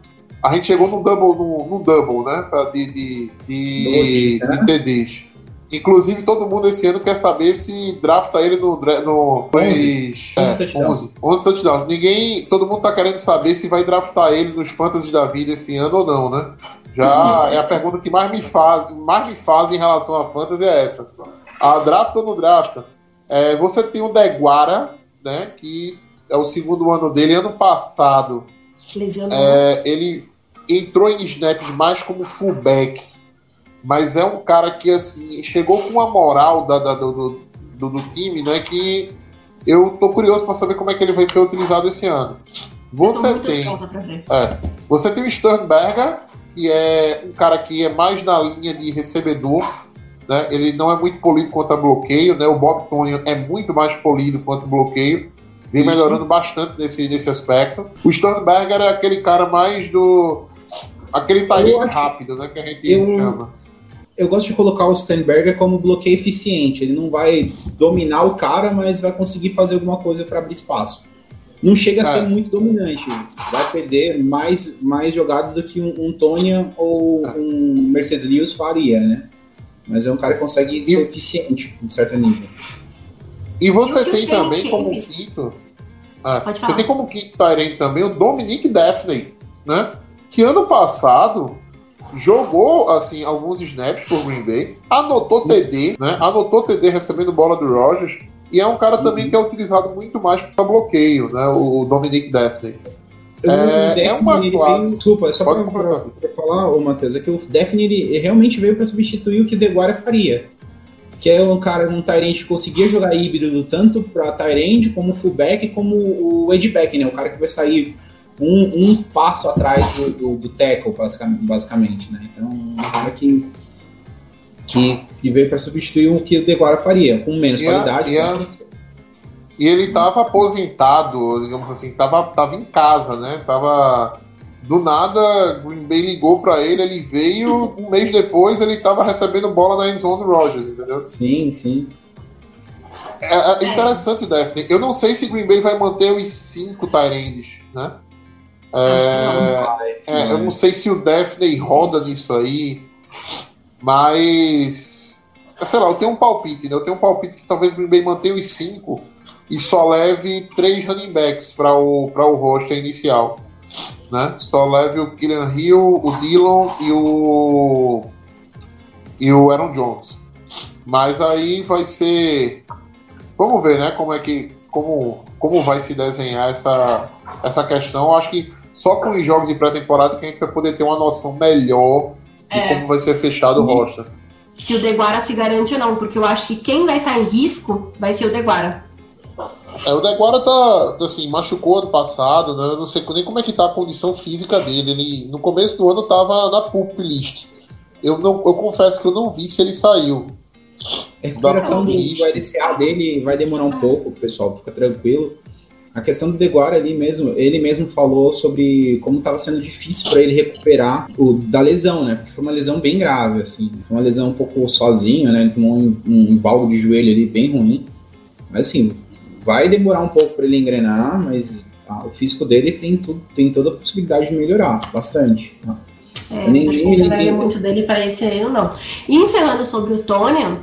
[SPEAKER 5] A gente chegou no double, no, no double, né? pra- De, de, de,
[SPEAKER 4] Doze, né?
[SPEAKER 5] de TDs. Inclusive, todo mundo esse ano quer saber se drafta ele no. no
[SPEAKER 4] Onze.
[SPEAKER 5] dois-
[SPEAKER 4] Onze
[SPEAKER 5] é,
[SPEAKER 4] touchdowns.
[SPEAKER 5] 11. 11 touchdowns. Ninguém. Todo mundo tá querendo saber se vai draftar ele nos fantasies da vida esse ano ou não, né? Já é a pergunta que mais me faz, mais me faz em relação a fantasy é essa. A draft ou não drafta? É, você tem o Deguara, né? Que é o segundo ano dele. Ano passado, é, ele entrou em snaps mais como fullback, mas é um cara que assim chegou com uma moral da, da- do, do, do- time, né? Que eu tô curioso para saber como é que ele vai ser utilizado esse ano. Você tem, é, você tem o Sternberger, que é um cara que é mais na linha de recebedor. Né? Ele não é muito polido quanto a bloqueio, né? O Bob Tony é muito mais polido quanto bloqueio. Vem
[SPEAKER 4] Isso.
[SPEAKER 5] melhorando bastante nesse, nesse aspecto. O Sternberger é aquele cara mais do. aquele
[SPEAKER 4] acho-
[SPEAKER 5] rápido, né? Que a gente
[SPEAKER 4] Eu-
[SPEAKER 5] chama.
[SPEAKER 4] Eu gosto de colocar o Steinberger como bloqueio eficiente. Ele não vai dominar o cara, mas vai conseguir fazer alguma coisa para abrir espaço. Não chega a ser muito dominante. Vai perder mais, mais jogadas do que um, um ou
[SPEAKER 5] É.
[SPEAKER 4] um Mercedes Lewis faria, né? Mas é um cara que consegue ser eficiente em certo nível.
[SPEAKER 5] E você
[SPEAKER 3] E
[SPEAKER 5] tem também como quinto.
[SPEAKER 3] Pode
[SPEAKER 5] você tem como quinto Tyrant também o Dominic Daphne, né? Que ano passado jogou assim alguns snaps por Green Bay, anotou TD, né? Anotou TD recebendo bola do Rogers. E é um cara também que é utilizado muito mais para bloqueio, né? O Dominic Daphne.
[SPEAKER 4] O
[SPEAKER 5] É-
[SPEAKER 4] Daphne,
[SPEAKER 5] é uma classe.
[SPEAKER 4] Tem, desculpa, é só pra falar, ô Matheus, é que o Daphne ele, realmente veio para substituir o que Deguara faria. Que é um cara, um Tyrant que conseguia jogar híbrido tanto para Tyrant como fullback, como o edgeback, né? O cara que vai sair um, um passo atrás do, do, do tackle, basicamente, basicamente, né? Então, um cara que, que, que veio para substituir o que o Deguara faria, com menos
[SPEAKER 5] E
[SPEAKER 4] qualidade.
[SPEAKER 5] e a- E ele estava aposentado, digamos assim, tava, tava em casa, né? Tava. Do nada, Green Bay ligou pra ele, ele veio, um mês depois ele tava recebendo bola na endzone do Rogers, entendeu?
[SPEAKER 4] Sim, sim.
[SPEAKER 5] É, é interessante o Daphne. Eu não sei se Green Bay vai manter os cinco Tyrands, né? É, é, eu não sei se o Daphne roda nisso aí, mas. Sei lá, eu tenho um palpite, né? Eu tenho um palpite que talvez o Green Bay mantenha os cinco e só leve três running backs para o, pra o roster inicial. Né? Só leve o Killian Hill, o Dillon e o. e o Aaron Jones. Mas aí vai ser. Vamos ver, né? Como é que. Como, como vai se desenhar essa, essa questão. Eu acho que só com os jogos de pré-temporada que a gente vai poder ter uma noção melhor de
[SPEAKER 3] É.
[SPEAKER 5] como vai ser fechado o roster.
[SPEAKER 3] Se o Deguara se garante ou não, porque eu acho que quem vai estar em risco vai ser o Deguara.
[SPEAKER 5] É, o Deguara tá, assim, machucou ano passado, né? Eu não sei nem como é que tá a condição física dele. Ele, no começo do ano tava na pup list. Eu, não, eu confesso que eu não vi se ele saiu.
[SPEAKER 4] A recuperação do, LCA dele vai demorar um pouco, pessoal, fica tranquilo. A questão do Deguara ali mesmo, ele mesmo falou sobre como estava sendo difícil para ele recuperar o, da lesão, né? Porque foi uma lesão bem grave, assim. Foi uma lesão um pouco sozinho, né? Ele tomou um, um valgo de joelho ali bem ruim. Mas assim, vai demorar um pouco para ele engrenar, mas ah, o físico dele tem, tudo, tem toda a possibilidade de melhorar, bastante.
[SPEAKER 3] É,
[SPEAKER 4] Nem-
[SPEAKER 3] acho que a gente vai ver muito dele para esse ano, não. E encerrando sobre o Tônia,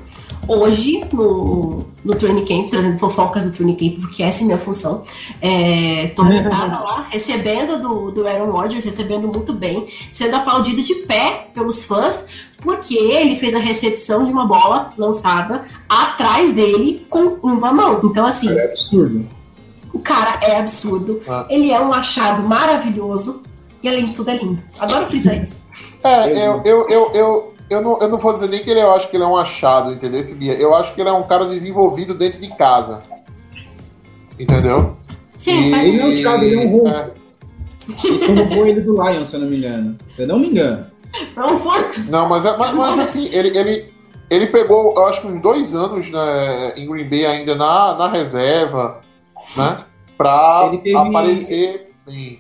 [SPEAKER 3] hoje, no, no Training Camp, trazendo fofocas do Training Camp, porque essa é a minha função, é, Tônia estava lá recebendo do, do Aaron Rodgers, recebendo muito bem, sendo aplaudido de pé pelos fãs, porque ele fez a recepção de uma bola lançada atrás dele com uma mão. Então, assim,
[SPEAKER 4] É absurdo.
[SPEAKER 3] o cara é absurdo,
[SPEAKER 5] Ah.
[SPEAKER 3] ele é um achado maravilhoso, e além de tudo é lindo. Adoro frisar isso.
[SPEAKER 5] É, eu, eu, eu, eu, eu, não, eu não vou dizer nem que ele, eu acho que ele é um achado, entendeu, esse Bia? Eu acho que ele é um cara desenvolvido dentro de casa. Entendeu?
[SPEAKER 3] Sim,
[SPEAKER 5] E-
[SPEAKER 3] faz
[SPEAKER 4] Ele é um Thiago, ele é um roubo.
[SPEAKER 5] é.
[SPEAKER 4] Roubou ele do Lion, se eu não me engano. Se eu não me engano.
[SPEAKER 3] É um furto.
[SPEAKER 5] Não, mas, é- mas, mas assim, ele, ele, ele pegou, eu acho que uns dois anos né, em Green Bay ainda na, na reserva, né? Pra
[SPEAKER 4] Ele teve-
[SPEAKER 5] aparecer bem.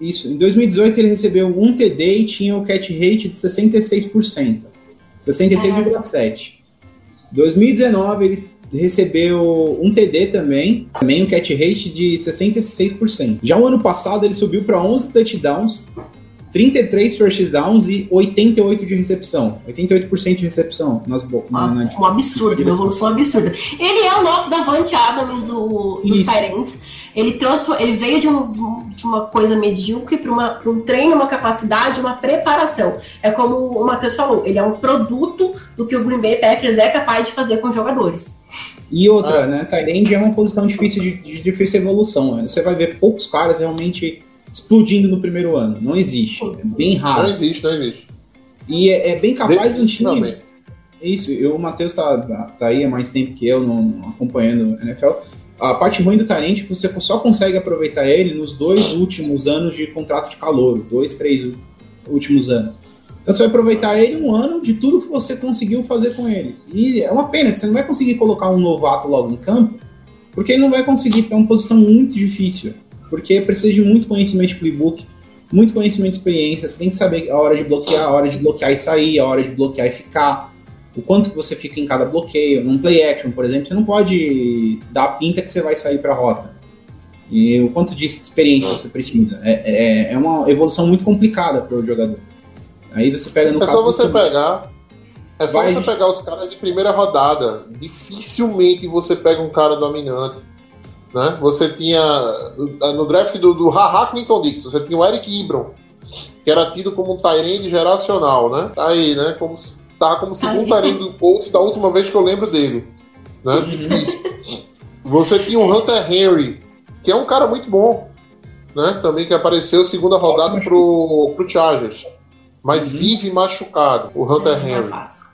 [SPEAKER 4] Isso. Em 2018 ele recebeu um TD e tinha o catch rate de 66%. 66,7%. 2019 ele recebeu um TD também, também um catch rate de 66%. Já o ano passado ele subiu para 11 touchdowns 33 first downs e 88 de recepção. 88% de recepção nas bo- na, na-
[SPEAKER 3] um absurdo, uma evolução absurda. Ele é o nosso Davante Adams do, dos. Tyrants. Ele trouxe, ele veio de, um- de um- uma coisa medíocre para um treino, uma capacidade, uma preparação. É como o Matheus falou, ele é um produto do que o Green Bay Packers é capaz de fazer com os jogadores.
[SPEAKER 4] E outra, né? Tyrande é uma posição difícil de, de difícil evolução. né? Você vai ver poucos caras realmente explodindo no primeiro ano. Não existe. É bem
[SPEAKER 5] Não
[SPEAKER 4] raro.
[SPEAKER 5] existe, não existe.
[SPEAKER 4] E é, é bem capaz de um time.
[SPEAKER 5] Definitivamente.
[SPEAKER 4] Isso, eu, o Matheus tá, tá aí há mais tempo que eu, não, não acompanhando o NFL. A parte ruim do Tarente é que você só consegue aproveitar ele nos dois últimos anos de contrato de calor, dois, três últimos anos. Então você vai aproveitar ele um ano de tudo que você conseguiu fazer com ele. E é uma pena que você não vai conseguir colocar um novato logo no campo, porque ele não vai conseguir, é uma posição muito difícil. Porque precisa de muito conhecimento de playbook, muito conhecimento de experiência. Você tem que saber a hora de bloquear, a hora de bloquear e sair, a hora de bloquear e ficar o quanto que você fica em cada bloqueio. Num play action, por exemplo, você não pode dar a pinta que você vai sair para a rota. E o quanto de experiência você precisa. É, é, é uma evolução muito complicada para o jogador. Aí você pega no
[SPEAKER 5] É só você pegar. É só
[SPEAKER 4] Vai-
[SPEAKER 5] você pegar os caras de primeira rodada. Dificilmente você pega um cara dominante. Né? Você tinha. No draft do, do Haha Clinton Dix, você tinha o Eric Ibram, que era tido como um Tyrande geracional, né? Tá aí, né? Como, se- tá como segundo. Tyrande do Colts da última vez que eu lembro dele. Né? Difícil. <laughs> Você tinha o Hunter Henry, que é um cara muito bom. Né? Também que apareceu segunda rodada
[SPEAKER 4] Nossa,
[SPEAKER 5] pro, pro Chargers. Mas
[SPEAKER 4] Uhum.
[SPEAKER 5] vive machucado, o Hunter
[SPEAKER 3] Não é
[SPEAKER 5] Henry.
[SPEAKER 3] fácil.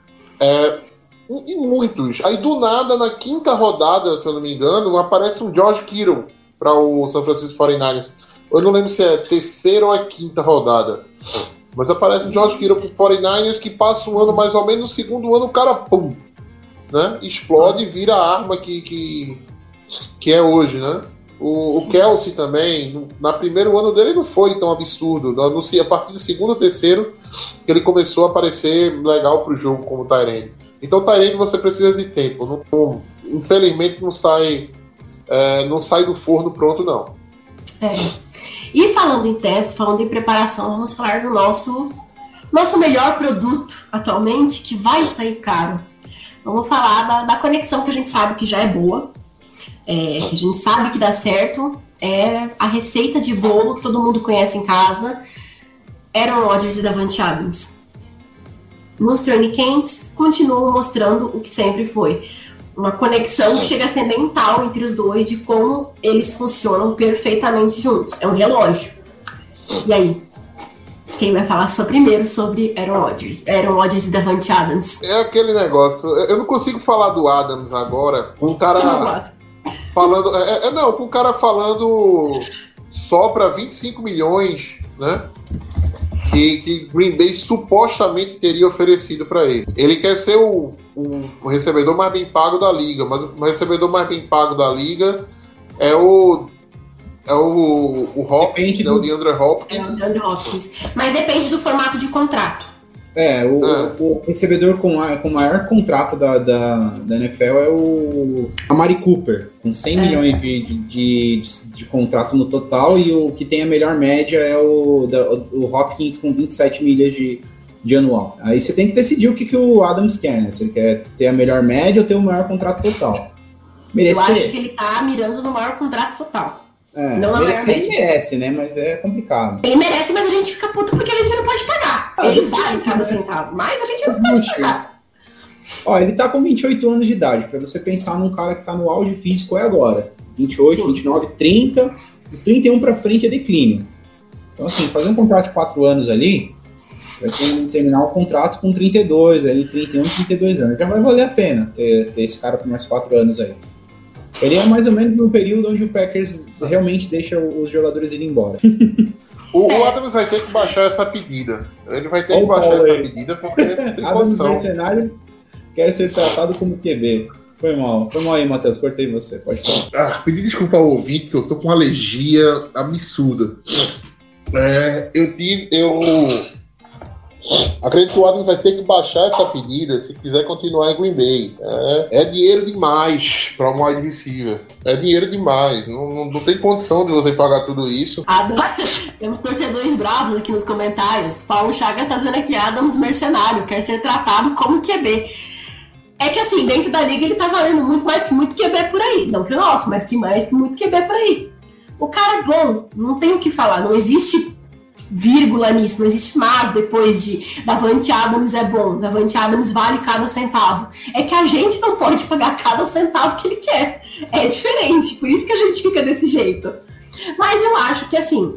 [SPEAKER 5] E e muitos. Aí do nada, na quinta rodada, se eu não me engano, aparece um George Kittle para o San Francisco 49ers. Eu não lembro se é terceira ou é quinta rodada. Mas aparece um George Kittle pro 49ers que passa um ano mais ou menos, no segundo ano o cara, pum, né? Explode e vira a arma que, que, que é hoje, né? O, o Kelsey também, no na primeiro ano dele não foi tão absurdo. No, no- a partir do segundo ou terceiro que ele começou a aparecer legal pro jogo como Tyrande. Então Tyrande você precisa de tempo. Não- não- infelizmente não sai, é, não sai do forno pronto, não.
[SPEAKER 3] É. E falando em tempo, falando em preparação, vamos falar do nosso nosso melhor produto atualmente, que vai sair caro. Vamos falar da, da conexão que a gente sabe que já é boa, é, que a gente sabe que dá certo, é a receita de bolo que todo mundo conhece em casa, Aaron Rodgers e Davante Adams. Nos training camps, continuam mostrando o que sempre foi. Uma conexão que chega a ser mental entre os dois de como eles funcionam perfeitamente juntos. É um relógio. E aí? Quem vai falar só primeiro sobre Aaron Rodgers? Aaron Rodgers e Davante Adams.
[SPEAKER 5] É aquele negócio. Eu não consigo falar do Adams agora com o cara. Falando. É, é- não, com o cara falando só para 25 milhões, né? Que, que Green Bay supostamente teria oferecido para ele. Ele quer ser o, o- o recebedor mais bem pago da liga, mas o recebedor mais bem pago da liga é o. É o, o Hopkins, né, o DeAndre
[SPEAKER 3] É
[SPEAKER 5] Hopkins.
[SPEAKER 3] o DeAndre Hopkins. Mas depende do formato de contrato.
[SPEAKER 4] É, o,
[SPEAKER 5] É.
[SPEAKER 4] o recebedor com, a, com o maior contrato da, da, da NFL é o Amari Cooper, com 100
[SPEAKER 3] É.
[SPEAKER 4] milhões de, de, de, de contrato no total, e o que tem a melhor média é o, da, o Hopkins com 27 milhas de, de anual. Aí você tem que decidir o que, que o Adams quer, né? Se ele quer ter a melhor média ou ter o maior contrato total.
[SPEAKER 3] Eu
[SPEAKER 4] Merecer,
[SPEAKER 3] acho que ele tá mirando no maior contrato total.
[SPEAKER 4] É,
[SPEAKER 3] não
[SPEAKER 4] ele
[SPEAKER 3] média.
[SPEAKER 4] merece, né? Mas é complicado.
[SPEAKER 3] Ele merece, mas a gente fica puto porque a gente não pode pagar.
[SPEAKER 4] Ah,
[SPEAKER 3] ele vale cada centavo, mas a gente não pode
[SPEAKER 4] Puxa.
[SPEAKER 3] pagar.
[SPEAKER 4] Ó, ele tá com 28 anos de idade, pra você pensar num cara que tá no auge físico é agora. 28,
[SPEAKER 3] Sim.
[SPEAKER 4] 29, 30, dos 31 pra frente é declínio. Então, assim, fazer um contrato de 4 anos ali, vai ter- terminar o contrato com 32, ali, 31, 32 anos. Já vai valer a pena ter, ter esse cara por mais 4 anos aí. Ele é mais ou menos no período onde o Packers realmente deixa os jogadores irem embora.
[SPEAKER 5] O,
[SPEAKER 3] É.
[SPEAKER 5] o Adams vai ter que baixar essa pedida. Ele vai ter
[SPEAKER 4] Ó
[SPEAKER 5] que baixar
[SPEAKER 4] Paulo
[SPEAKER 5] essa
[SPEAKER 4] aí.
[SPEAKER 5] pedida porque tem
[SPEAKER 4] Adams. Mercenário quer ser tratado como QB. Foi mal. Foi mal aí, Matheus. Cortei você. Pode falar.
[SPEAKER 5] Ah, pedi desculpa ao ouvinte que eu tô com uma alergia absurda. É, eu tive. Eu Acredito que o Adams vai ter que baixar essa pedida se quiser continuar em Green Bay. É, é dinheiro demais para um wide receiver. É dinheiro demais. Não, não, não, tem condição de você pagar tudo isso.
[SPEAKER 3] Adams, <laughs> temos torcedores bravos aqui nos comentários. Paulo Chagas está dizendo aqui: Adams mercenário, quer ser tratado como QB. É que assim, dentro da liga ele tá valendo muito mais que muito QB por aí. Não que o nosso, mas que mais que muito QB por aí. O cara é bom, não tem o que falar. Não existe vírgula nisso, não existe mais depois de Davante Adams é bom, Davante Adams vale cada centavo. É que a gente não pode pagar cada centavo que ele quer. É diferente, por isso que a gente fica desse jeito. Mas eu acho que assim,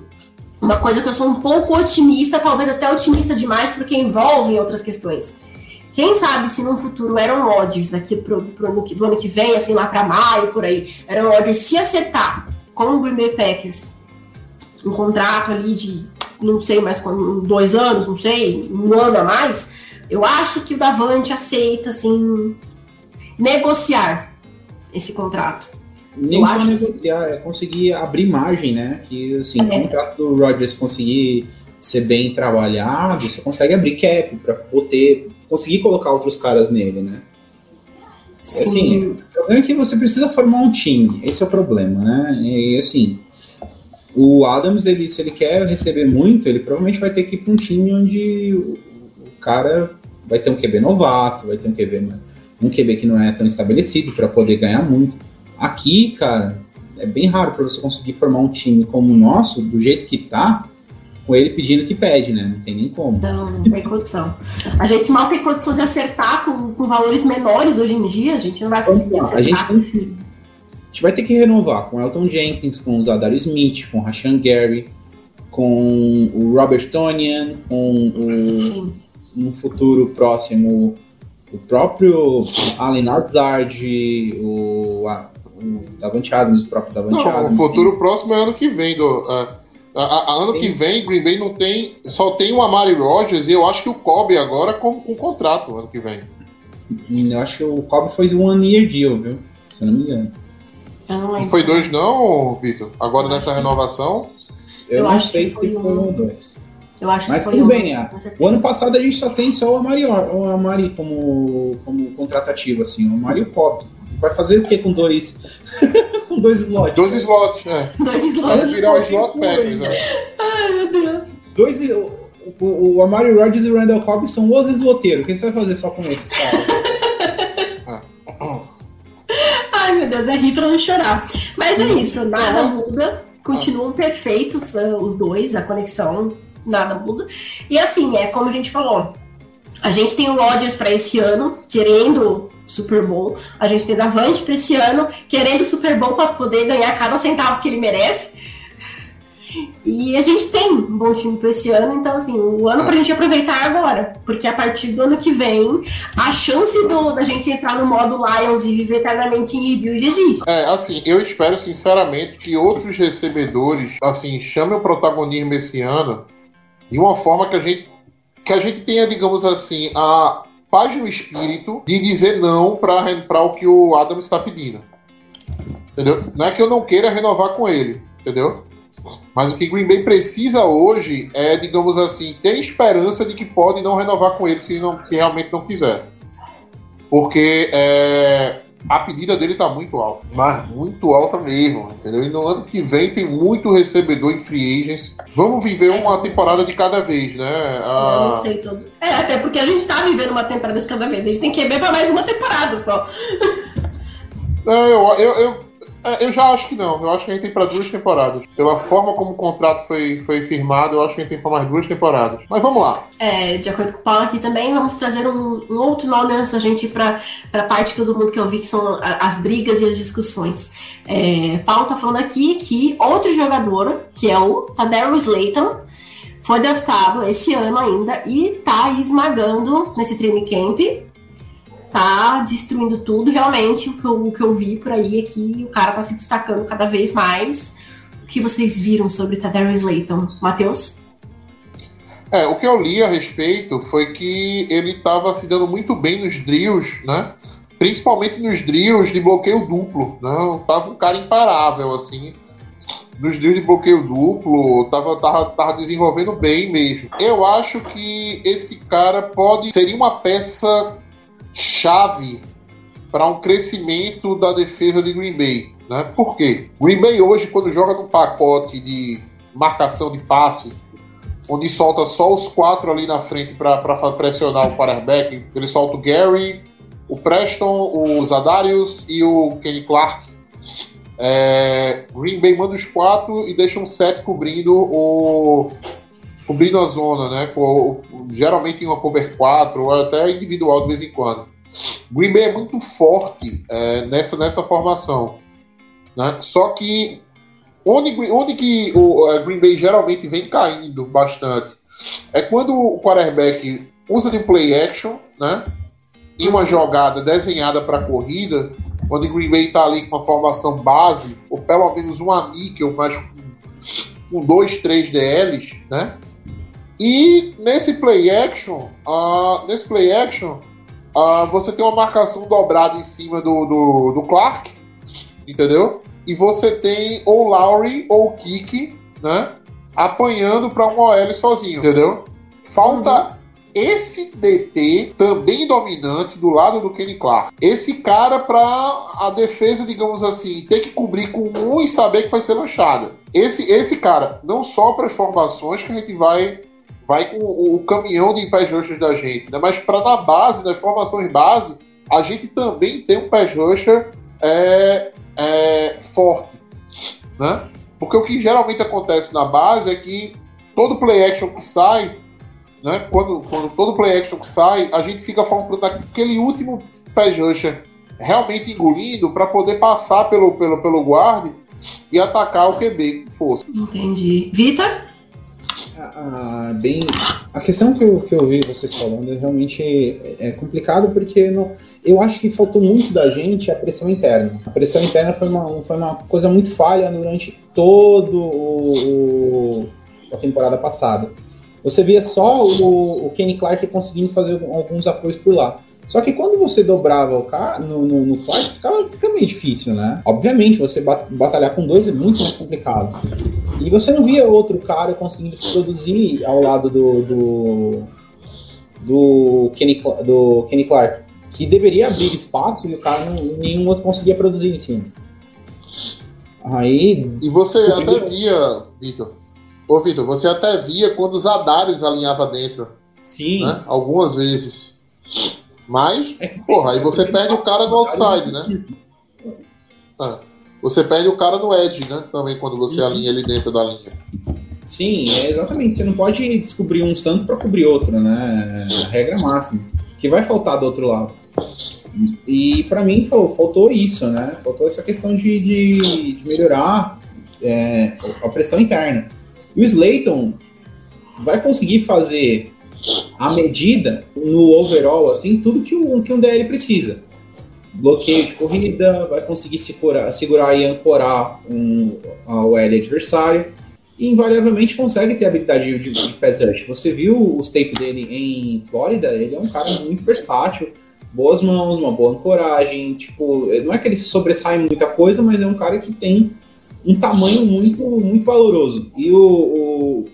[SPEAKER 3] uma coisa que eu sou um pouco otimista, talvez até otimista demais, porque envolve outras questões. Quem sabe se no futuro Aaron Rodgers, daqui pro, pro ano, do ano que vem, assim, lá para maio, por aí, Aaron Rodgers se acertar com o Green Bay Packers, um contrato ali de não sei mais quando, dois anos, não sei, um ano a mais, eu acho que o Davante aceita, assim, negociar esse contrato.
[SPEAKER 4] Nem eu só negociar, que... é conseguir abrir margem, né? Que, assim, é. o contrato do Rodgers conseguir ser bem trabalhado, você consegue abrir cap para poder conseguir colocar outros caras nele, né? Sim. Assim, o problema é que você precisa formar um time, esse é o problema, né? E assim, o Adams, ele, se ele quer receber muito, ele provavelmente vai ter que ir para um time onde o, o, cara vai ter um QB novato, vai ter um QB, um QB que não é tão estabelecido para poder ganhar muito. Aqui, cara, é bem raro para você conseguir formar um time como o nosso, do jeito que tá, com ele pedindo que pede, né? Não tem nem como.
[SPEAKER 3] Não, não tem condição. A gente mal tem condição de acertar com, com valores menores hoje em dia, a gente não vai conseguir então, acertar.
[SPEAKER 4] A gente tem a gente vai ter que renovar com Elton Jenkins, com o Zadar Smith, com o Rashan Gary, com o Robert Tonian, com o, no futuro próximo o próprio Allen Lazard, o, a, o Davante Adams, o próprio Davante
[SPEAKER 5] não,
[SPEAKER 4] Adams.
[SPEAKER 5] O futuro sim. próximo é ano que vem. Do, uh, a, a, ano sim. que vem, Green Bay não tem. Só tem o Amari Rogers e eu acho que o Kobe agora com, com contrato ano que vem.
[SPEAKER 4] Eu acho que o Kobe foi um one year deal, viu? Se eu não me engano.
[SPEAKER 5] Não, não foi dois, não, Vitor? Agora eu nessa renovação?
[SPEAKER 4] Eu, eu não sei se foi um ou dois.
[SPEAKER 3] Eu acho
[SPEAKER 4] Mas
[SPEAKER 3] que
[SPEAKER 4] tudo bem, um, o ano passado a gente só tem só o Amari, o Amari como, como contratativo, assim, o Amari e o Pop. Vai fazer o que com dois <laughs> com dois slots?
[SPEAKER 5] Dois slots, é. <laughs>
[SPEAKER 3] Dois slots.
[SPEAKER 5] Vai virar o slot Packers,
[SPEAKER 3] né? Ai, meu Deus.
[SPEAKER 4] Dois, o, o, o Amari Rodgers e o Randall Cobb são os esloteiros. O que você vai fazer só com esses caras? <laughs>
[SPEAKER 3] Ai, meu Deus, é rir pra não chorar. Mas é isso, nada muda. Continuam perfeitos os dois, a conexão, nada muda. E assim, é como a gente falou. A gente tem o Rodgers para esse ano, querendo Super Bowl. A gente tem Davante para esse ano, querendo Super Bowl para poder ganhar cada centavo que ele merece. E a gente tem um bom time para esse ano, então, assim, o ano para a gente aproveitar agora, porque a partir do ano que vem, a chance do, da gente entrar no modo Lions e viver eternamente em rebuild existe.
[SPEAKER 5] É, assim, eu espero sinceramente que outros recebedores, assim, chamem o protagonismo esse ano de uma forma que a gente que a gente tenha, digamos assim, a paz no espírito de dizer não para o que o Adam está pedindo. Entendeu? Não é que eu não queira renovar com ele, entendeu? Mas o que Green Bay precisa hoje é, digamos assim, ter esperança de que pode não renovar com ele se, não, se realmente não quiser. Porque é, a pedida dele tá muito alta, mas muito alta mesmo, entendeu? E no ano que vem tem muito recebedor em free agents. Vamos viver uma temporada de cada vez, né?
[SPEAKER 3] A... Eu não sei tudo. É, até porque a gente tá vivendo uma temporada de cada vez. A gente tem que ver pra mais uma temporada só.
[SPEAKER 5] É, eu, eu, eu, eu já acho que não. Eu acho que a gente tem para duas temporadas. Pela forma como o contrato foi, foi firmado, eu acho que a gente tem para mais duas temporadas. Mas vamos lá.
[SPEAKER 3] É, de acordo com o Paulo aqui também, vamos trazer um, um outro nome antes da gente ir para a parte de todo mundo que eu vi, que são as brigas e as discussões. É, Paulo tá falando aqui que outro jogador, que é o Tadarius Slayton, foi draftado esse ano ainda e tá esmagando nesse training camp tá destruindo tudo. Realmente, o que eu, o que eu vi por aí é que o cara tá se destacando cada vez mais. O que vocês viram sobre Tadarius Slayton? Matheus?
[SPEAKER 5] É, o que eu li a respeito foi que ele estava se dando muito bem nos drills, né? Principalmente nos drills de bloqueio duplo, né? Tava um cara imparável, assim. nos drills de bloqueio duplo, tava, tava, tava desenvolvendo bem mesmo. Eu acho que esse cara pode seria uma peça chave para um crescimento da defesa de Green Bay. Né? Por quê? Green Bay hoje, quando joga num pacote de marcação de passe, onde solta só os quatro ali na frente para pressionar o quarterback, ele solta o Gary, o Preston, o Zadarius e o Kenny Clark. É, Green Bay manda os quatro e deixa um set cobrindo o cobrindo a zona, né? Geralmente em uma cover 4 ou até individual de vez em quando. Green Bay é muito forte é, nessa, nessa formação. Né? Só que onde, onde que o Green Bay geralmente vem caindo bastante é quando o quarterback usa de play action, né? Em uma jogada desenhada para corrida, onde Green Bay está ali com uma formação base, ou pelo menos uma níquel, mas com, com dois, três DLs, né? E nesse play action, uh, nesse play action, uh, você tem uma marcação dobrada em cima do, do, do Clark, entendeu? E você tem ou Lowry ou Kiki, né? Apanhando para um OL sozinho, entendeu? Falta uhum. esse DT também dominante do lado do Kenny Clark. Esse cara para a defesa, digamos assim, ter que cobrir com um e saber que vai ser lanchada. Esse, esse cara, não só para as formações que a gente vai vai com o, caminhão de pés rushers da gente, né? Mas para na base, nas formações base, a gente também tem um pés rusher é, é, forte, né? Porque o que geralmente acontece na base é que todo play action que sai, né? Quando, quando todo play action que sai, a gente fica faltando aquele último pés rusher realmente engolindo para poder passar pelo, pelo, pelo guarde e atacar o QB com força.
[SPEAKER 3] Entendi. Vitor?
[SPEAKER 4] Ah, bem, a questão que eu, que eu vi vocês falando realmente é, é complicado porque não, eu acho que faltou muito da gente a pressão interna. A pressão interna foi uma, foi uma coisa muito falha durante todo o a temporada passada. Você via só o, o Kenny Clark conseguindo fazer alguns apoios por lá. Só que quando você dobrava o cara no, no, no quarto, ficava, ficava meio difícil, né? Obviamente, você batalhar com dois é muito mais complicado. E você não via outro cara conseguindo produzir ao lado do, do, do, Kenny, do Kenny Clark, que deveria abrir espaço e o cara não, nenhum outro conseguia produzir em cima. Aí.
[SPEAKER 5] E você até via, Vitor. Ô, Vitor, você até via quando os Adários alinhava dentro.
[SPEAKER 4] Sim.
[SPEAKER 5] Né? Algumas vezes. Mas, é porra, aí você perde o cara no outside, né? É. Você perde o cara no edge, né? Também quando você uhum. alinha ele dentro da linha.
[SPEAKER 4] Sim, é exatamente. Você não pode descobrir um santo para cobrir outro, né? É a regra máxima. Que vai faltar do outro lado. E para mim faltou isso, né? Faltou essa questão de, de, de melhorar é, a pressão interna. E o Slayton vai conseguir fazer a medida no overall, assim, tudo que, o, que um DL precisa. Bloqueio de corrida, vai conseguir segurar, segurar e ancorar um, o L adversário e invariavelmente consegue ter habilidade de, de pass rush. Você viu os tape dele em Flórida, ele é um cara muito versátil, boas mãos, uma boa ancoragem, tipo, não é que ele se sobressai muita coisa, mas é um cara que tem um tamanho muito, muito valoroso. E o, o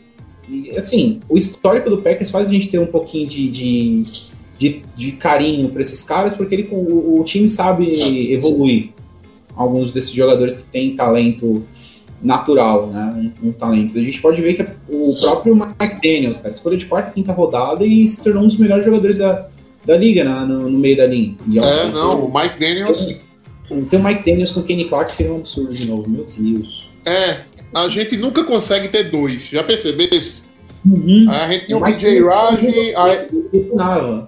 [SPEAKER 4] e, assim, o histórico do Packers faz a gente ter um pouquinho de, de, de, de carinho para esses caras, porque ele, o, o, time sabe evoluir alguns desses jogadores que têm talento natural, né? Um, um, talento. A gente pode ver que o próprio Mike Daniels, cara, escolheu de quarta e quinta rodada e se tornou um dos melhores jogadores da, da liga né? no, no meio da linha.
[SPEAKER 5] E, é, não, o Mike Daniels.
[SPEAKER 4] Tem o Mike Daniels com o Kenny Clark seria um absurdo de novo, meu Deus.
[SPEAKER 5] É, a gente nunca consegue ter dois, já percebesse? Uhum. A gente tinha o BJ Raj. A...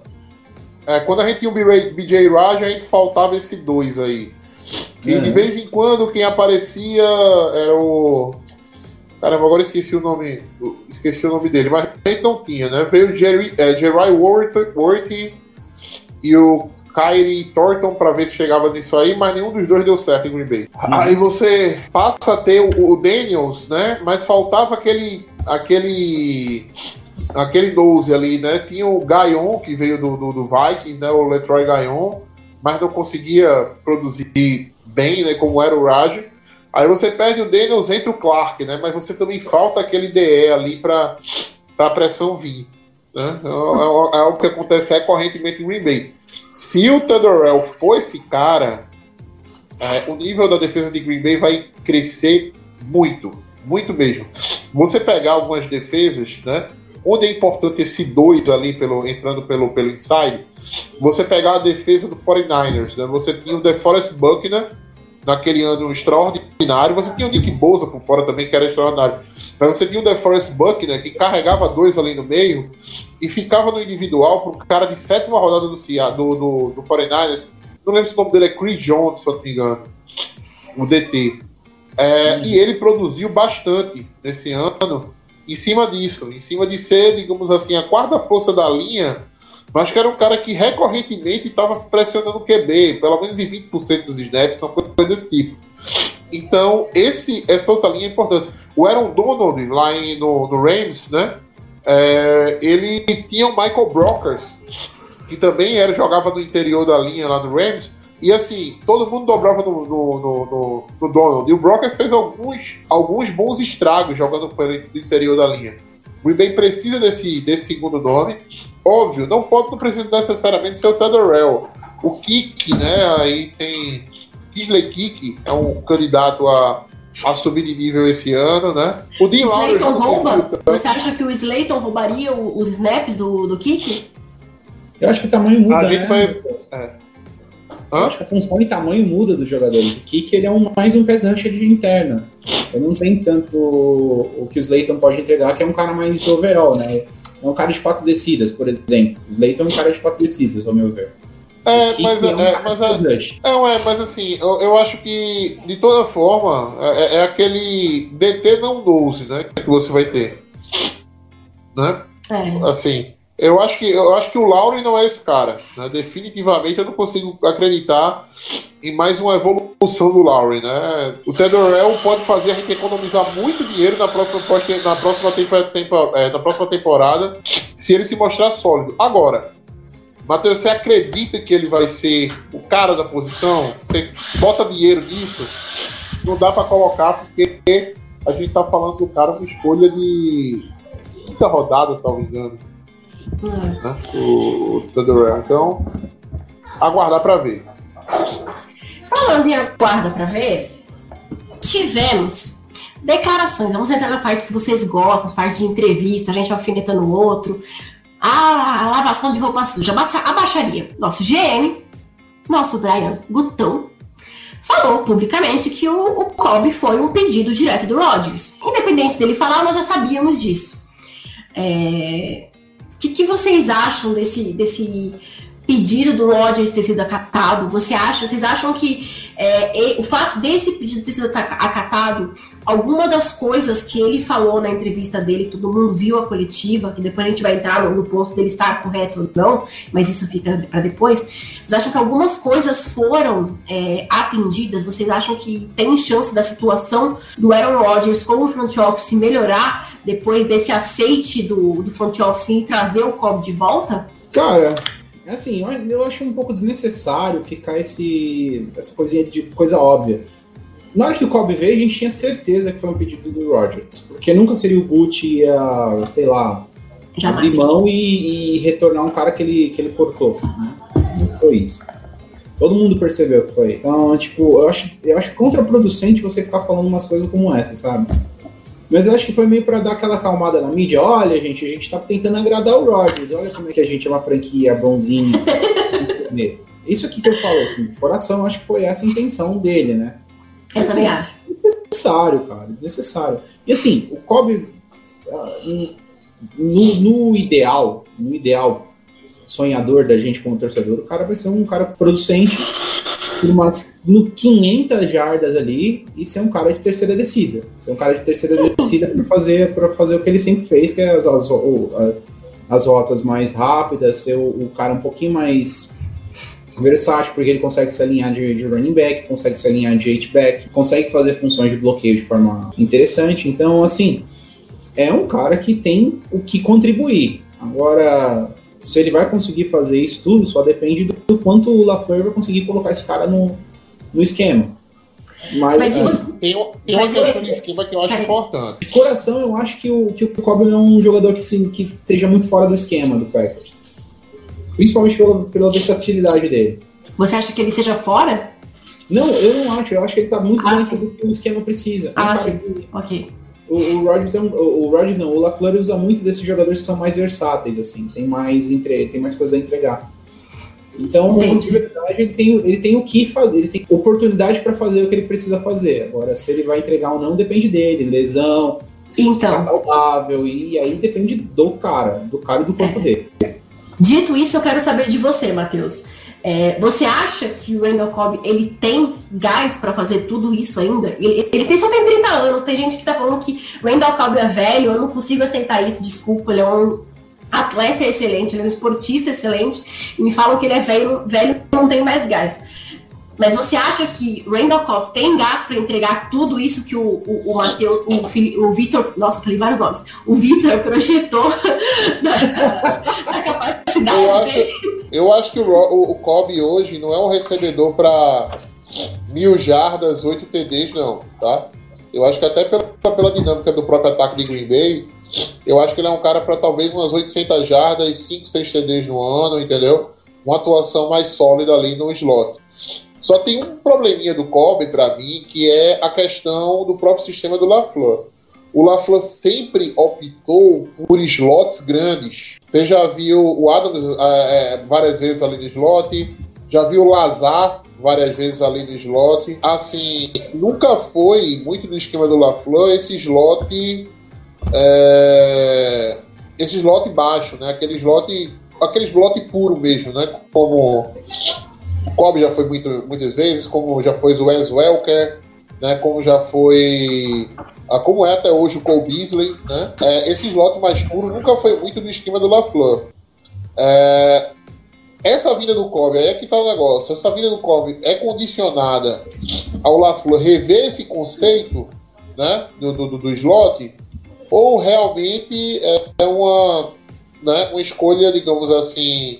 [SPEAKER 5] É, quando a gente tinha o BJ Raj, a gente faltava esse dois aí. Que é. de vez em quando quem aparecia era o. Caramba, agora esqueci o nome. Esqueci o nome dele, mas a gente não tinha, né? Veio o Jerry, é, Jerry Worthy e o Kyrie Thornton para ver se chegava nisso aí, mas nenhum dos dois deu certo em Green Bay. Uhum. Aí você passa a ter o, o Daniels, né? Mas faltava aquele aquele aquele 12 ali, né? Tinha o Gayon, que veio do, do, do, Vikings, né? O Letroy Gayon, mas não conseguia produzir bem, né? Como era o Raj. Aí você perde o Daniels, entra o Clark, né? Mas você também falta aquele DE ali para a pressão vir. Né? É, é, é algo que acontece recorrentemente em Green Bay. Se o Thunderell for esse cara, é, o nível da defesa de Green Bay vai crescer muito, muito mesmo. Você pegar algumas defesas, né? Onde é importante esse dois ali pelo, entrando pelo, pelo inside, você pegar a defesa do 49ers, né? Você tinha o DeForest Buckner naquele ano extraordinário. Você tinha o Nick Bosa por fora também, que era extraordinário. Mas você tinha o DeForest Buckner, que carregava dois ali no meio e ficava no individual para um cara de sétima rodada do, do, do, do 49ers. Não lembro se o nome dele é Chris Jones, se eu não me engano. O DT. É, E ele produziu bastante nesse ano em cima disso, em cima de ser, digamos assim, a quarta força da linha mas que era um cara que recorrentemente estava pressionando o QB, pelo menos em 20% dos snaps, uma coisa desse tipo. Então, esse, essa outra linha é importante. O Aaron Donald, lá em, no, no Rams, né? É, ele tinha o Michael Brockers, que também era, jogava no interior da linha lá do Rams, e assim, todo mundo dobrava no, no, no, no Donald. E o Brockers fez alguns, alguns bons estragos jogando pelo interior da linha. O Green Bay precisa desse, desse segundo nome. Óbvio, não pode, não precisa necessariamente ser o Thunderell. O Kik, né? Aí tem. Kisley Kik é um candidato a, a subir de nível esse ano, né?
[SPEAKER 3] O Dean Slayton rouba? Você acha que o Slayton roubaria os snaps do, do Kik?
[SPEAKER 4] Eu acho que o tamanho muda,
[SPEAKER 5] a gente
[SPEAKER 4] né?
[SPEAKER 5] Foi... É.
[SPEAKER 4] Eu acho que a função e tamanho muda dos jogadores. O Kik ele é um, mais um pesante de interna. Ele não tem tanto o que o Slayton pode entregar, que é um cara mais overall, né? É um cara de quatro descidas, por exemplo. O Slayton é um cara de quatro descidas, ao meu ver.
[SPEAKER 5] É, mas, é, um é, mas, é, é, é, mas assim, eu, eu, acho que de toda forma é, é aquele DT não 12, né? Que você vai ter. Né?
[SPEAKER 3] É.
[SPEAKER 5] Assim, eu acho que eu acho que o Lauren não é esse cara. Né? Definitivamente eu não consigo acreditar em mais uma evolução do Lauren. Né? O Tedorel pode fazer a gente economizar muito dinheiro na próxima, na próxima, tempo, tempo, é, na próxima temporada se ele se mostrar sólido. Agora, Matheus, você acredita que ele vai ser o cara da posição? Você bota dinheiro nisso? Não dá para colocar porque a gente tá falando do cara uma escolha de quinta rodada, se não me engano. Né? O, o Então, aguardar para ver.
[SPEAKER 3] Falando em aguarda para ver, tivemos declarações. Vamos entrar na parte que vocês gostam, parte de entrevista, a gente alfinetando o outro. A, a lavação de roupa suja, a baixaria. Nosso GM, nosso Brian Gutão, falou publicamente que o, o Kobe foi um pedido direto do Rodgers. Independente dele falar, nós já sabíamos disso. É, o que, que, vocês acham desse, desse pedido do Rodgers ter sido acatado? Você acha, vocês acham que é, o fato desse pedido ter sido acatado, alguma das coisas que ele falou na entrevista dele, que todo mundo viu a coletiva, que depois a gente vai entrar no, no ponto dele estar correto ou não, mas isso fica para depois. Vocês acham que algumas coisas foram é, atendidas? Vocês acham que tem chance da situação do Aaron Rodgers com o front office melhorar depois desse aceite do, do front office e trazer o Cobb de volta?
[SPEAKER 4] Cara, assim, eu acho um pouco desnecessário ficar esse, essa coisinha de coisa óbvia. Na hora que o Kobe veio, a gente tinha certeza que foi um pedido do Rogers. Porque nunca seria o Boot ia, sei lá,
[SPEAKER 3] Jamais.
[SPEAKER 4] abrir mão e, e, retornar um cara que ele, que ele cortou. Né? Não foi isso. Todo mundo percebeu que foi. Então, tipo, eu acho, eu acho contraproducente você ficar falando umas coisas como essa, sabe? Mas eu acho que foi meio para dar aquela calmada na mídia. Olha, gente, a gente tá tentando agradar o Rodgers. Olha como é que a gente é uma franquia bonzinha. <laughs> Isso aqui que eu falo, assim, coração, acho que foi essa a intenção dele, né?
[SPEAKER 3] Eu assim, também acho.
[SPEAKER 4] Desnecessário, cara, desnecessário. E assim, o Kobe, ah, no, no ideal, no ideal sonhador da gente como torcedor, o cara vai ser um cara producente por umas no 500 jardas ali e ser um cara de terceira descida. Ser um cara de terceira sim, descida para fazer para fazer o que ele sempre fez, que é as, as, as rotas mais rápidas, ser o, o, cara um pouquinho mais versátil, porque ele consegue se alinhar de, de running back, consegue se alinhar de H-back, consegue fazer funções de bloqueio de forma interessante. Então, assim, é um cara que tem o que contribuir. Agora, se ele vai conseguir fazer isso tudo, só depende do quanto o LaFleur vai conseguir colocar esse cara no, no esquema. Mas,
[SPEAKER 3] Mas
[SPEAKER 4] é,
[SPEAKER 3] você-
[SPEAKER 5] Tem, um- tem uma
[SPEAKER 3] Mas
[SPEAKER 5] questão
[SPEAKER 3] eu-
[SPEAKER 5] de esquema que eu acho
[SPEAKER 3] Peraí.
[SPEAKER 5] importante.
[SPEAKER 4] de coração, eu acho que o, que o Kobe não é um jogador que, se, que esteja muito fora do esquema do Packers. Principalmente pela, pela versatilidade dele.
[SPEAKER 3] Você acha que ele seja fora?
[SPEAKER 4] Não, eu não acho. Eu acho que ele tá muito
[SPEAKER 3] Ah,
[SPEAKER 4] dentro do que o esquema precisa.
[SPEAKER 3] Ah,
[SPEAKER 4] cara
[SPEAKER 3] sim.
[SPEAKER 4] que-
[SPEAKER 3] Ok.
[SPEAKER 4] O, o Rodgers é um, o, o Rodgers não, o LaFleur usa muito desses jogadores que são mais versáteis, assim, tem mais, entre, tem mais coisa a entregar. Então,
[SPEAKER 3] Entendi.
[SPEAKER 4] de verdade, ele tem, ele tem o que fazer, ele tem oportunidade para fazer o que ele precisa fazer. Agora, se ele vai entregar ou não, depende dele, lesão, se
[SPEAKER 3] Então.
[SPEAKER 4] ficar saudável, e aí depende do cara, do cara e do corpo dele.
[SPEAKER 3] Dito isso, eu quero saber de você, Matheus. É, você acha que o Randall Cobb ele tem gás pra fazer tudo isso ainda? Ele, ele tem, só tem 30 anos. Tem gente que tá falando que o Randall Cobb é velho. Eu não consigo aceitar isso. Desculpa, ele é um atleta excelente, ele é um esportista excelente. E me falam que ele é velho, velho não tem mais gás. Mas você acha que Randall Cobb tem gás pra entregar tudo isso que o, o, o o, o Vitor, nossa, falei vários nomes, o Vitor projetou <laughs> da, da capacidade
[SPEAKER 5] Eu acho,
[SPEAKER 3] dele?
[SPEAKER 5] eu acho que o, o, o Kobe hoje não é um recebedor para mil jardas, 8 TDs, não, tá? Eu acho que até pela, pela dinâmica do próprio ataque de Green Bay, eu acho que ele é um cara para talvez umas 800 jardas, 5, 6 TDs no ano, entendeu? Uma atuação mais sólida ali no slot. Só tem um probleminha do Kobe para mim, que é a questão do próprio sistema do LaFleur. O LaFleur sempre optou por slots grandes. Você já viu o Adams é, é, várias vezes ali no slot, já viu o Lazar várias vezes ali no slot. Assim, nunca foi muito no esquema do LaFleur esse slot. É, esse slot baixo, né? Aquele slot, aquele slot puro mesmo, né? Como o Kobe já foi muito, muitas vezes, como já foi o Wes Welker, né? Como já foi ah, como é até hoje o Cole Beasley, né? É, esse slot mais puro nunca foi muito no esquema do LaFleur. É, essa vinda do Kobe, aí é que tá o negócio. Essa vinda do Kobe é condicionada ao LaFleur rever esse conceito, né? Do, do, do- do slot, ou realmente é, é uma, né, uma escolha, digamos assim,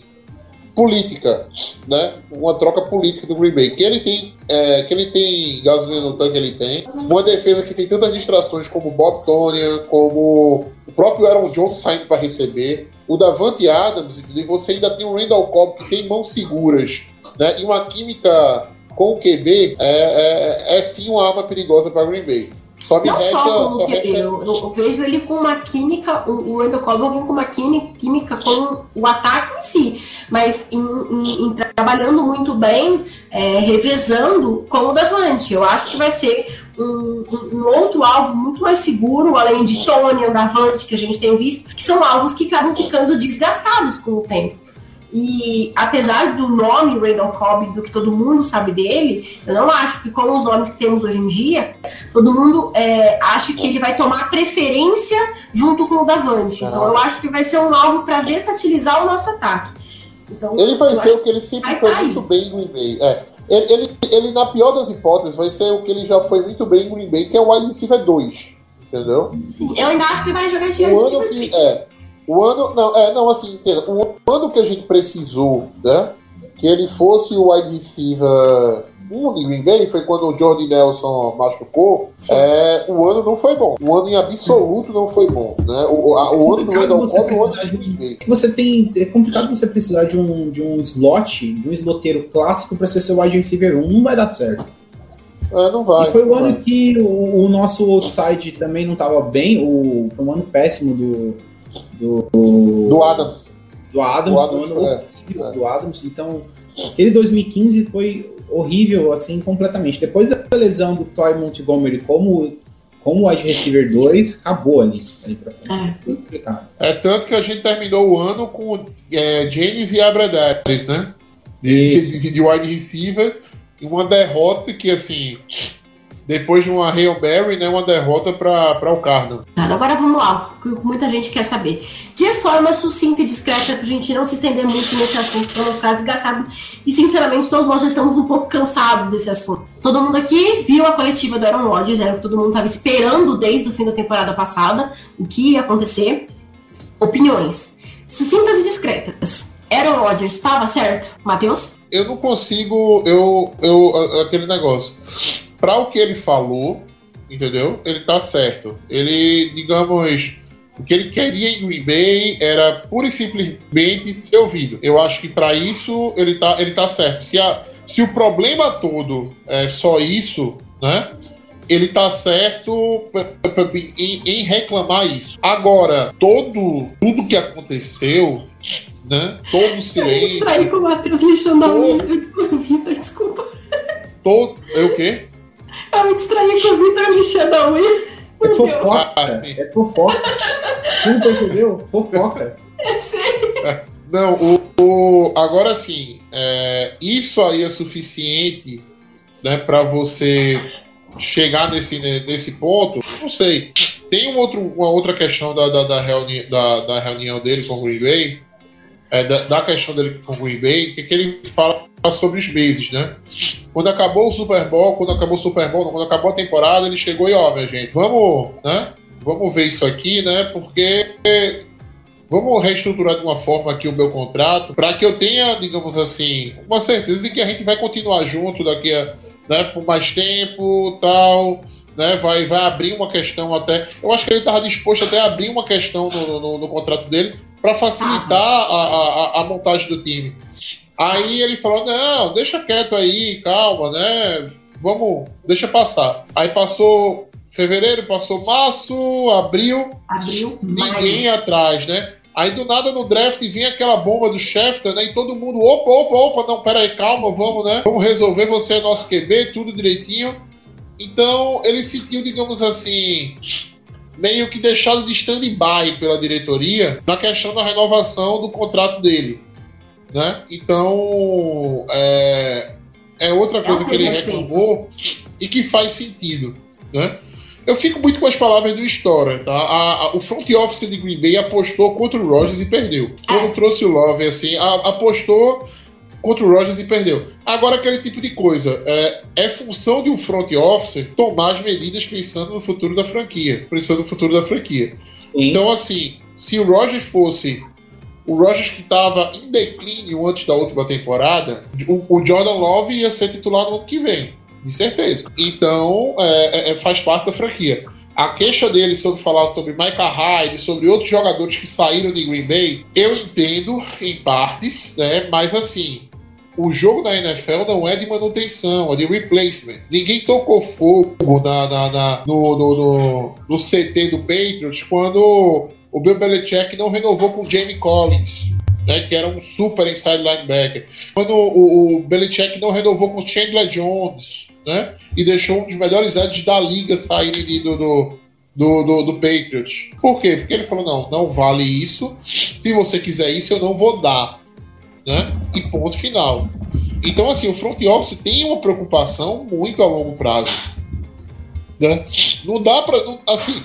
[SPEAKER 5] política, né? Uma troca política do Green Bay. Que ele tem, é, que ele tem gasolina no tanque, ele tem. Uma defesa que tem tantas distrações como Bob Tonian, como o próprio Aaron Jones saindo para receber, o Davante Adams, e você ainda tem o Randall Cobb que tem mãos seguras, né? E uma química com o QB é, é, é sim uma arma perigosa para Green Bay. Só
[SPEAKER 3] Não
[SPEAKER 5] resta,
[SPEAKER 3] só como
[SPEAKER 5] só
[SPEAKER 3] QB,
[SPEAKER 5] resta
[SPEAKER 3] eu, eu vejo ele com uma química, o Randall Cobb com uma quími- química com o ataque em si, mas em, em- em trabalhando muito bem, é, revezando com o Davante. Eu acho que vai ser um, um- um outro alvo muito mais seguro, além de Tony, o Davante, que a gente tem visto, que são alvos que acabam ficando desgastados com o tempo. E apesar do nome Randall Cobb, do que todo mundo sabe dele, eu não acho que com os nomes que temos hoje em dia, todo mundo é, acha que ele vai tomar preferência junto com o Davante. Então eu acho que vai ser um alvo para versatilizar o nosso ataque. Então,
[SPEAKER 5] Ele vai ser o que ele sempre foi
[SPEAKER 3] cair.
[SPEAKER 5] muito bem em Green Bay. É. Ele, ele, ele, na pior das hipóteses, vai ser o que ele já foi muito bem em Green Bay, que é o wide receiver 2. Entendeu?
[SPEAKER 3] sim, eu ainda acho que ele vai jogar de
[SPEAKER 5] O ano que. É, o ano. Não, é, não, assim, entenda. O ano que a gente precisou, né? Que ele fosse o wide receiver 1 de Green Bay foi quando o Jordi Nelson machucou. É, o ano não foi bom. O ano em absoluto não foi bom. Né? O, a- o ano do Randall Cobb, o ano de Green Bay.
[SPEAKER 4] você tem. É complicado você precisar de um, de um slot, de um sloteiro clássico para ser seu wide receiver 1. Não vai dar certo.
[SPEAKER 5] É, não vai.
[SPEAKER 4] e foi o ano
[SPEAKER 5] vai.
[SPEAKER 4] que o, o nosso outside também não estava bem. O, foi um ano péssimo do. Do,
[SPEAKER 5] Do Adams.
[SPEAKER 4] do Adams.
[SPEAKER 5] Do Adams,
[SPEAKER 4] ano
[SPEAKER 5] é.
[SPEAKER 4] horrível
[SPEAKER 5] é.
[SPEAKER 4] do Adams. Então, aquele 2015 foi horrível, assim, completamente. Depois da lesão do Toy Montgomery como, como wide receiver 2, acabou ali. ali pra frente.
[SPEAKER 3] É.
[SPEAKER 4] Foi complicado.
[SPEAKER 5] É tanto que a gente terminou o ano com é, James e Abradares, né? De, de, de wide receiver. E uma derrota que, assim, depois de uma Hail Mary, né? Uma derrota para o Cardinals.
[SPEAKER 3] Agora vamos lá, o que muita gente quer saber. De forma sucinta e discreta, pra gente não se estender muito nesse assunto, pra não ficar desgastado. E sinceramente, todos nós já estamos um pouco cansados desse assunto. Todo mundo aqui viu a coletiva do Aaron Rodgers, era o que todo mundo estava esperando desde o fim da temporada passada, o que ia acontecer. Opiniões. Sucintas e discretas. Aaron Rodgers estava certo? Matheus?
[SPEAKER 5] Eu não consigo. Eu, eu, a- aquele negócio. Para o que ele falou, entendeu? Ele tá certo. Ele, digamos, o que ele queria em Green Bay era pura e simplesmente ser ouvido. Eu acho que para isso ele tá, ele tá certo. Se, a, se o problema todo é só isso, né? Ele tá certo em, em reclamar isso. Agora, todo tudo que aconteceu, né? Todo o
[SPEAKER 3] Eu
[SPEAKER 5] silêncio,
[SPEAKER 3] distraí com o Matheus lixando a
[SPEAKER 5] Pô.
[SPEAKER 3] unha. O Vitor, desculpa.
[SPEAKER 5] todo. É o quê?
[SPEAKER 3] Eu me distraí com o Vitor lixando a unha.
[SPEAKER 4] É fofoca,
[SPEAKER 5] Ah,
[SPEAKER 4] é fofoca. Você não percebeu? Fofoca.
[SPEAKER 3] É sério.
[SPEAKER 5] Não, o, o- agora sim, é, isso aí é suficiente, né, para você chegar nesse, né, nesse ponto. Não sei. Tem um outro, uma outra questão da, da, da, reuni da, da reunião dele com o Green Bay, é, da, da questão dele com o Bay, que, que ele fala sobre os meses, né? Quando acabou o Super Bowl, quando acabou o Super Bowl, quando acabou a temporada, ele chegou e ó, minha gente, vamos, né? Vamos ver isso aqui, né? Porque vamos reestruturar de uma forma aqui o meu contrato para que eu tenha, digamos assim, uma certeza de que a gente vai continuar junto daqui a, né, por mais tempo, tal, né, vai, vai abrir uma questão até, eu acho que ele estava disposto até a abrir uma questão no, no, no contrato dele para facilitar a, a, a montagem do time. Aí ele falou, não, deixa quieto aí, calma, né, vamos, deixa passar. Aí passou fevereiro, passou março, abril,
[SPEAKER 3] Abriu
[SPEAKER 5] ninguém
[SPEAKER 3] mais.
[SPEAKER 5] ia atrás, né? Aí do nada no draft vinha aquela bomba do Schefter, né? E todo mundo, opa, opa, opa, não, pera aí, calma, vamos, né? Vamos resolver, você é nosso QB, tudo direitinho. Então ele sentiu, digamos assim, meio que deixado de stand-by pela diretoria na questão da renovação do contrato dele, né? Então é, é outra coisa
[SPEAKER 3] um
[SPEAKER 5] que ele
[SPEAKER 3] desrespeito.
[SPEAKER 5] reclamou e que faz sentido, né? Eu fico muito com as palavras do Stora, tá? A- a- o front office de Green Bay apostou contra o Rogers e perdeu. Quando trouxe o Love, assim, a- apostou contra o Rogers e perdeu. Agora, aquele tipo de coisa. É, é função de um front office tomar as medidas pensando no futuro da franquia. Pensando no futuro da franquia.
[SPEAKER 4] Sim.
[SPEAKER 5] Então, assim, se o Rogers fosse o Rogers que estava em declínio antes da última temporada, o, o Jordan Love ia ser titular no ano que vem, de certeza. Então, é, é, faz parte da franquia. A queixa dele sobre falar sobre Micah Hyde, sobre outros jogadores que saíram de Green Bay, eu entendo em partes, né? Mas assim, o jogo da NFL não é de manutenção, é de replacement. Ninguém tocou fogo na, na- na- no, no- no- no CT do Patriots quando o Bill Belichick não renovou com o Jamie Collins. Né, que era um super inside linebacker. Quando o, o Belichick não renovou com o Chandler Jones, né? E deixou um dos melhores edges da liga de- do, do, do, do, do Patriots. Por quê? Porque ele falou: não, não vale isso. Se você quiser isso, eu não vou dar. Né? E ponto final. Então, assim, o front office tem uma preocupação muito a longo prazo. Né? Não dá pra. não- assim,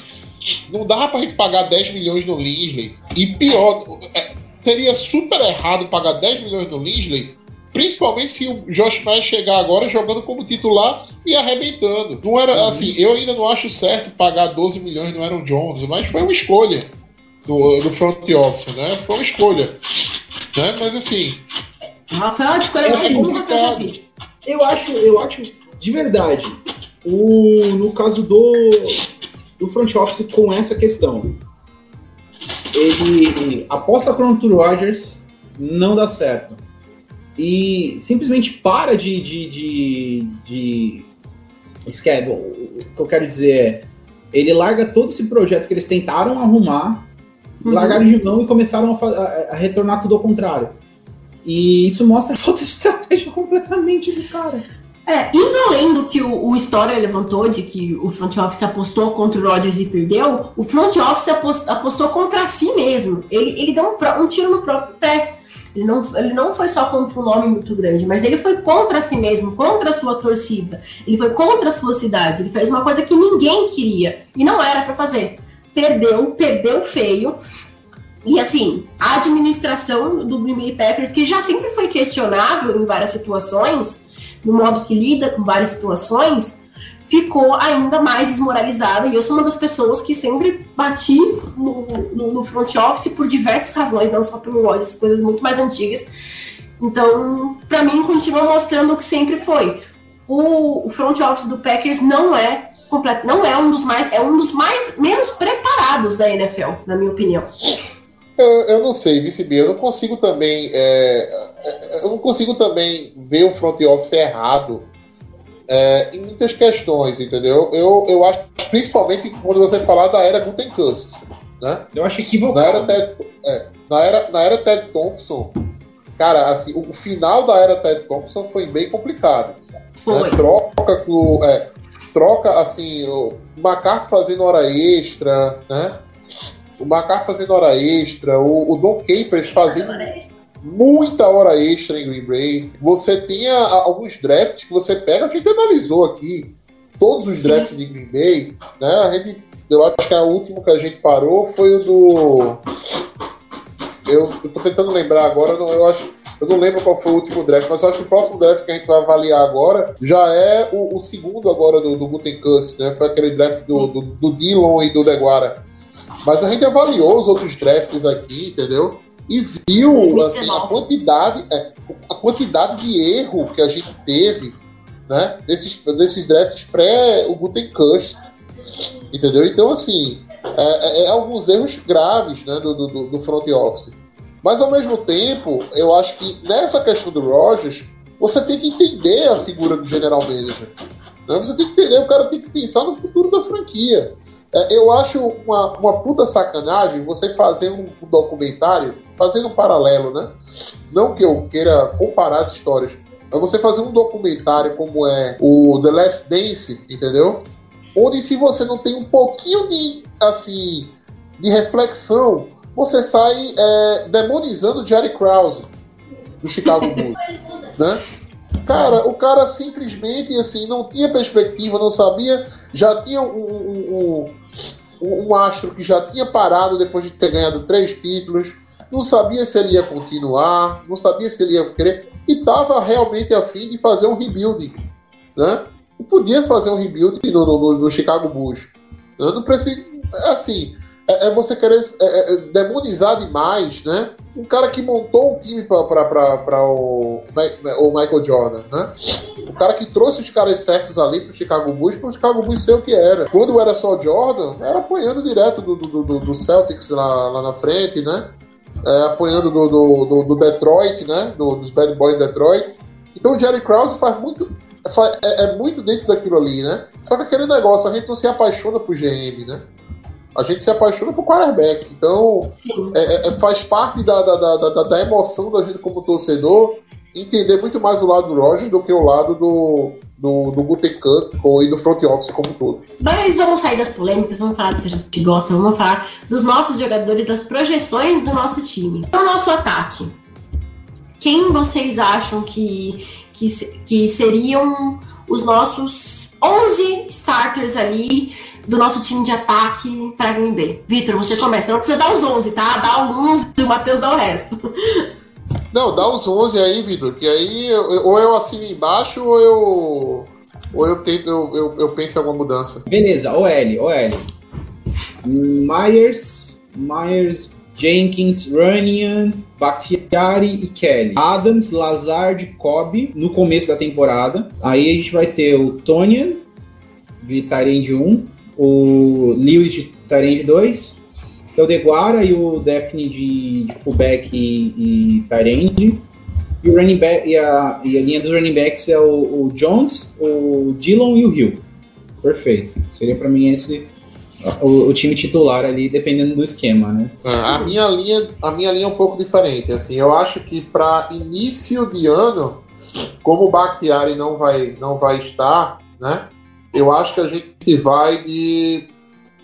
[SPEAKER 5] não dá pra gente pagar 10 milhões no Linsley. E pior, é, seria super errado pagar 10 milhões no Linsley. Principalmente se o Josh Myers chegar agora jogando como titular e arrebentando. Não era assim, eu ainda não acho certo pagar 12 milhões no Aaron Jones, mas foi uma escolha do, do front office, né? Foi uma escolha. Né? Mas assim,
[SPEAKER 3] foi uma escolha
[SPEAKER 5] É
[SPEAKER 3] mais que eu já
[SPEAKER 5] complicado.
[SPEAKER 3] vi.
[SPEAKER 4] Eu acho, eu acho de verdade, o, no caso do, do front office com essa questão, ele aposta contra o Rodgers, não dá certo. E simplesmente para de. de, de, de esquece, o que eu quero dizer é. Ele larga todo esse projeto que eles tentaram arrumar,
[SPEAKER 3] Uhum.
[SPEAKER 4] largaram de mão e começaram a, a- a retornar tudo ao contrário. E isso mostra a <laughs> falta de estratégia completamente do cara.
[SPEAKER 3] É, indo além do que o, o Story levantou, de que o front office apostou contra o Rodgers e perdeu, o front office apos- apostou, contra si mesmo. Ele, ele deu um, um tiro no próprio pé. Ele não, ele não foi só contra um nome muito grande, mas ele foi contra si mesmo, contra a sua torcida. Ele foi contra a sua cidade. Ele fez uma coisa que ninguém queria e não era pra fazer. Perdeu, perdeu feio. E assim, a administração do Green Bay Packers, que já sempre foi questionável em várias situações, no modo que lida com várias situações, ficou ainda mais desmoralizada. E eu sou uma das pessoas que sempre bati no, no, no front office por diversas razões, não só pelo ódio, coisas muito mais antigas. Então, pra mim, continua mostrando o que sempre foi. o front office do Packers não é completo, não é um dos mais, é um dos mais menos preparados da NFL, na minha opinião.
[SPEAKER 5] Eu, eu não sei, Vice B, eu não consigo também. é, é, eu não consigo também ver o front office errado é, em muitas questões, entendeu? Eu, eu acho, principalmente quando você falar da era Gutenkust, né?
[SPEAKER 4] Eu acho
[SPEAKER 5] Na era,
[SPEAKER 4] equivocado.
[SPEAKER 5] Ted, é, na, era, na era Ted Thompson, cara, assim, o, o final da era Ted Thompson foi bem complicado.
[SPEAKER 3] Foi.
[SPEAKER 5] né? Troca com. é, troca, assim, o McCarthy fazendo hora extra, né? O McCarthy fazendo hora extra, o, o Don Capers fazendo muita hora extra em Green Bay. Você tinha alguns drafts que você pega, a gente analisou aqui todos os
[SPEAKER 3] Sim.
[SPEAKER 5] drafts de Green Bay, né? A gente, eu acho que o último que a gente parou foi o do. Eu, eu tô tentando lembrar agora, não, eu acho. Eu não lembro qual foi o último draft, mas eu acho que o próximo draft que a gente vai avaliar agora já é o, o segundo agora do, do Gutenkust, né? Foi aquele draft do, do, do Dillon e do Deguara. Mas a gente avaliou os outros drafts aqui, entendeu? E viu
[SPEAKER 3] 2019.
[SPEAKER 5] assim, a quantidade, é, a quantidade de erro que a gente teve, né? Desses, desses drafts pré o Gutenkust. Entendeu? Então, assim, é, é- é alguns erros graves né, do, do, do front office. Mas ao mesmo tempo, eu acho que nessa questão do Rogers, você tem que entender a figura do general manager. né? Você tem que entender, o cara tem que pensar no futuro da franquia. É, eu acho uma, uma puta sacanagem você fazer um, um documentário, fazendo um paralelo, né? Não que eu queira comparar as histórias, mas você fazer um documentário como é o The Last Dance, entendeu? Onde se você não tem um pouquinho de, assim, de reflexão, você sai é, demonizando o Jerry Krause do Chicago <laughs> Bulls, né? Cara, o cara simplesmente assim não tinha perspectiva, não sabia, já tinha um, um, um, um astro que já tinha parado depois de ter ganhado três títulos, não sabia se ele ia continuar, não sabia se ele ia querer, e estava realmente a fim de fazer um rebuilding, né? E podia fazer um rebuilding no, no, no Chicago Bulls. né? Não precisa, assim, é, é você querer é, é, demonizar demais, né? Um cara que montou um time para o, o Michael Jordan, né? O cara que trouxe os caras certos ali pro Chicago Bulls, pro Chicago Bulls ser o que era. Quando era só Jordan, era apanhando direto do, do, do- do Celtics lá, lá na frente, né? É, apanhando do, do, do- Detroit, né? Do- dos Bad Boys de Detroit. Então o Jerry Krause faz muito. fa- É, é muito dentro daquilo ali, né? Só que aquele negócio, a gente não se apaixona por GM, né? A gente se apaixona por quarterback. Então,
[SPEAKER 3] Sim.
[SPEAKER 5] é- é- faz parte da, da, da, da- emoção da gente como torcedor entender muito mais o lado do Rogers do que o lado do, do, do Gutekunst e do front office como um todo.
[SPEAKER 3] Mas vamos sair das polêmicas, vamos falar do que a gente gosta, vamos falar dos nossos jogadores, das projeções do nosso time. O nosso ataque. Quem vocês acham que, que, que seriam os nossos 11 starters ali do nosso time de ataque para Green Bay? Vitor, você começa. Não precisa dar os 11, tá? Dá alguns e o Matheus dá o resto.
[SPEAKER 5] Não, dá os 11 aí, Vitor, que aí eu- ou eu assino embaixo ou eu. Ou eu tento, eu, eu, eu penso em alguma mudança.
[SPEAKER 4] Beleza, OL, OL. Myers, Myers, Jenkins, Runyan, Bakhtiari e Kelly. Adams, Lazard, Cobb no começo da temporada. Aí a gente vai ter o Tonyan de Tyrande 1, o Lewis de Tyrande 2, o Deguara e o Daphne de, de fullback e, e Tyrande. E, o running back, e, a, e a linha dos running backs é o, o Jones, o Dillon e o Hill. Perfeito. Seria pra mim esse o, o time titular ali, dependendo do esquema, né?
[SPEAKER 5] A minha linha, a minha linha é um pouco diferente. Assim, eu acho que para início de ano, como o Bakhtiari não vai, não vai estar, né? Eu acho que a gente vai de,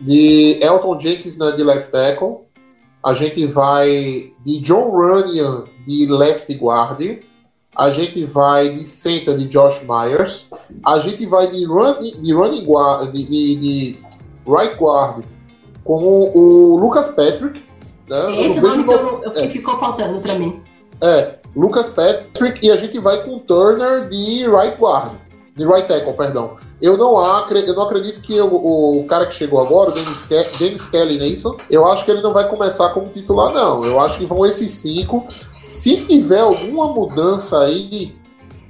[SPEAKER 5] de Elton Jenkins né, de left tackle, a gente vai de John Runyan de left guard, a gente vai de center de Josh Myers, a gente vai de running, de running guard, de, de, de right guard com o Lucas Patrick. Né? Eu
[SPEAKER 3] Esse nome que, eu, eu- que ficou faltando para mim.
[SPEAKER 5] é, Lucas Patrick e a gente vai com Turner de right guard, de right tackle, perdão. Eu não, acre- eu não acredito que o, o cara que chegou agora, o Dennis, Ke- Dennis Kelly, não é isso? Eu acho que ele não vai começar como titular, não. Eu acho que vão esses cinco. Se tiver alguma mudança aí,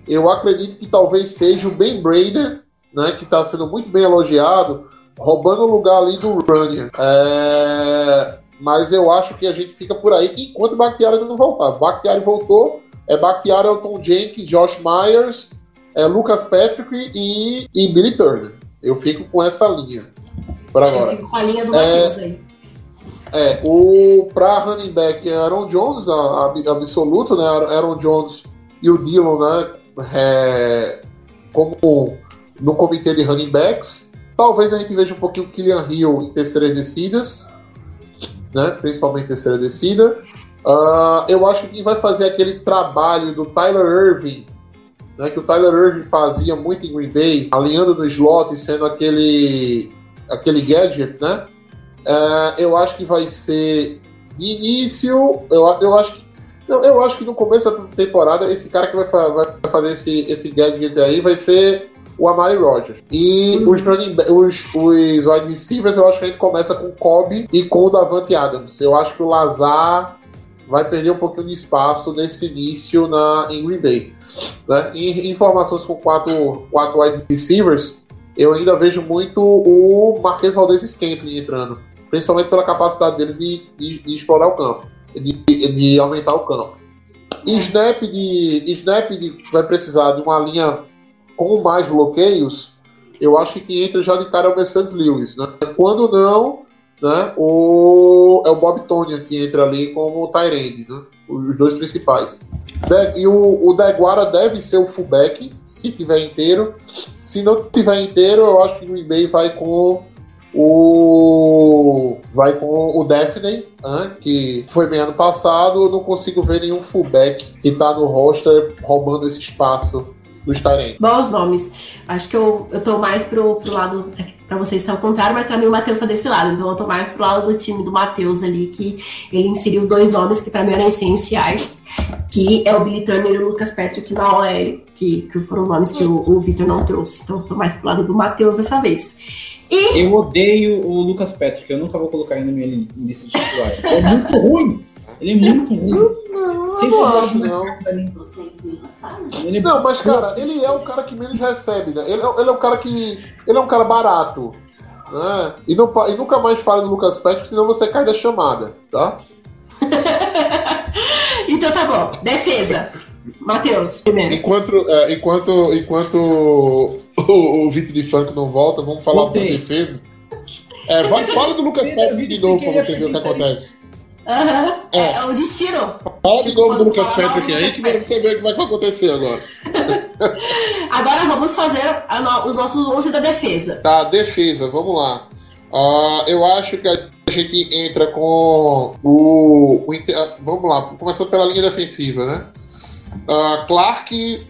[SPEAKER 5] eu acredito que talvez seja o Ben Brader, né, que está sendo muito bem elogiado, roubando o lugar ali do Running. É... Mas eu acho que a gente fica por aí enquanto o Bakhtiari não voltar. Bakhtiari voltou, é Bakhtiari, Elton Jenkins, Josh Myers, é Lucas Patrick e, e Billy Turner. Eu fico com essa linha por agora.
[SPEAKER 3] Eu fico com a linha do
[SPEAKER 5] É.
[SPEAKER 3] Matheus aí.
[SPEAKER 5] É, o pra running back Aaron Jones, a, a- absoluto, né? Aaron Jones e o Dillon, né? É, como no comitê de running backs. Talvez a gente veja um pouquinho o Killian Hill em terceiras descidas, né? Principalmente terceira descida. Ah, eu acho que quem vai fazer aquele trabalho do Tyler Irving, né? Que o Tyler Irving fazia muito em Green Bay, alinhando no slot, sendo aquele aquele gadget, né? É, eu acho que vai ser de início. Eu, eu acho que. Eu, eu acho que no começo da temporada, esse cara que vai, fa- vai fazer esse, esse gadget aí vai ser o Amari Rogers. E os, running ba- os, os wide receivers, eu acho que a gente começa com o Kobe e com o Davante Adams. Eu acho que o Lazar vai perder um pouquinho de espaço nesse início na, em Green Bay. Né? Em informações com quatro, quatro wide receivers, eu ainda vejo muito o Marquês Valdez Scantling entrando principalmente pela capacidade dele de, de- de explorar o campo, de, de aumentar o campo. E snap de snap vai precisar de uma linha com mais bloqueios. Eu acho que entra já de cara o Mercedes Lewis, né? Quando não, né? O é o Bob Tonya que entra ali como o Tyrande, né? Os dois principais. De- e o, o Deguara deve ser o fullback, se tiver inteiro. Se não tiver inteiro, eu acho que o Green Bay vai com o vai com o Daphne, né, que foi bem ano passado. Eu não consigo ver nenhum fullback que tá no roster roubando esse espaço dos Tyrants.
[SPEAKER 3] Bons nomes. Acho que eu, eu tô mais pro, pro lado. Pra vocês está ao contrário, mas pra mim o Matheus tá desse lado. Então eu tô mais pro lado do time do Matheus ali, que ele inseriu dois nomes que pra mim eram essenciais, que é o Billy Turner e o Lucas Patrick na OL, que, que foram os nomes que o, o Victor não trouxe. Então eu tô mais pro lado do Matheus dessa vez. E
[SPEAKER 4] Eu odeio o Lucas Patrick, eu nunca vou colocar ele na minha lista de titulares. É muito ruim. Ele é muito ruim. Sempre
[SPEAKER 5] não
[SPEAKER 4] mais
[SPEAKER 5] não.
[SPEAKER 4] linha. Ele é
[SPEAKER 5] Não, mas cara, ele é o cara que menos recebe, né? Ele é, ele é o cara que. Ele é um cara barato. Né? E, não, e nunca mais fala do Lucas Patrick, senão você cai da chamada, tá? <laughs>
[SPEAKER 3] então tá bom. Defesa. Matheus, primeiro.
[SPEAKER 5] Enquanto, é, enquanto, enquanto o, o Vitor de Franco não volta, vamos falar da defesa. É, vai, fala do Lucas Patrick de novo
[SPEAKER 4] você
[SPEAKER 5] pra você ver o que acontece.
[SPEAKER 3] Aham.
[SPEAKER 5] É.
[SPEAKER 3] É. o destino.
[SPEAKER 5] Fala de
[SPEAKER 3] Tipo,
[SPEAKER 5] novo do Lucas Patrick aí que você ver o que vai acontecer agora. <laughs>
[SPEAKER 3] Agora vamos fazer a os nossos 11 da defesa.
[SPEAKER 5] Tá, defesa, vamos lá. Ah, eu acho que a gente entra com o. o ah, vamos lá, começando pela linha defensiva, né? Ah, Clark,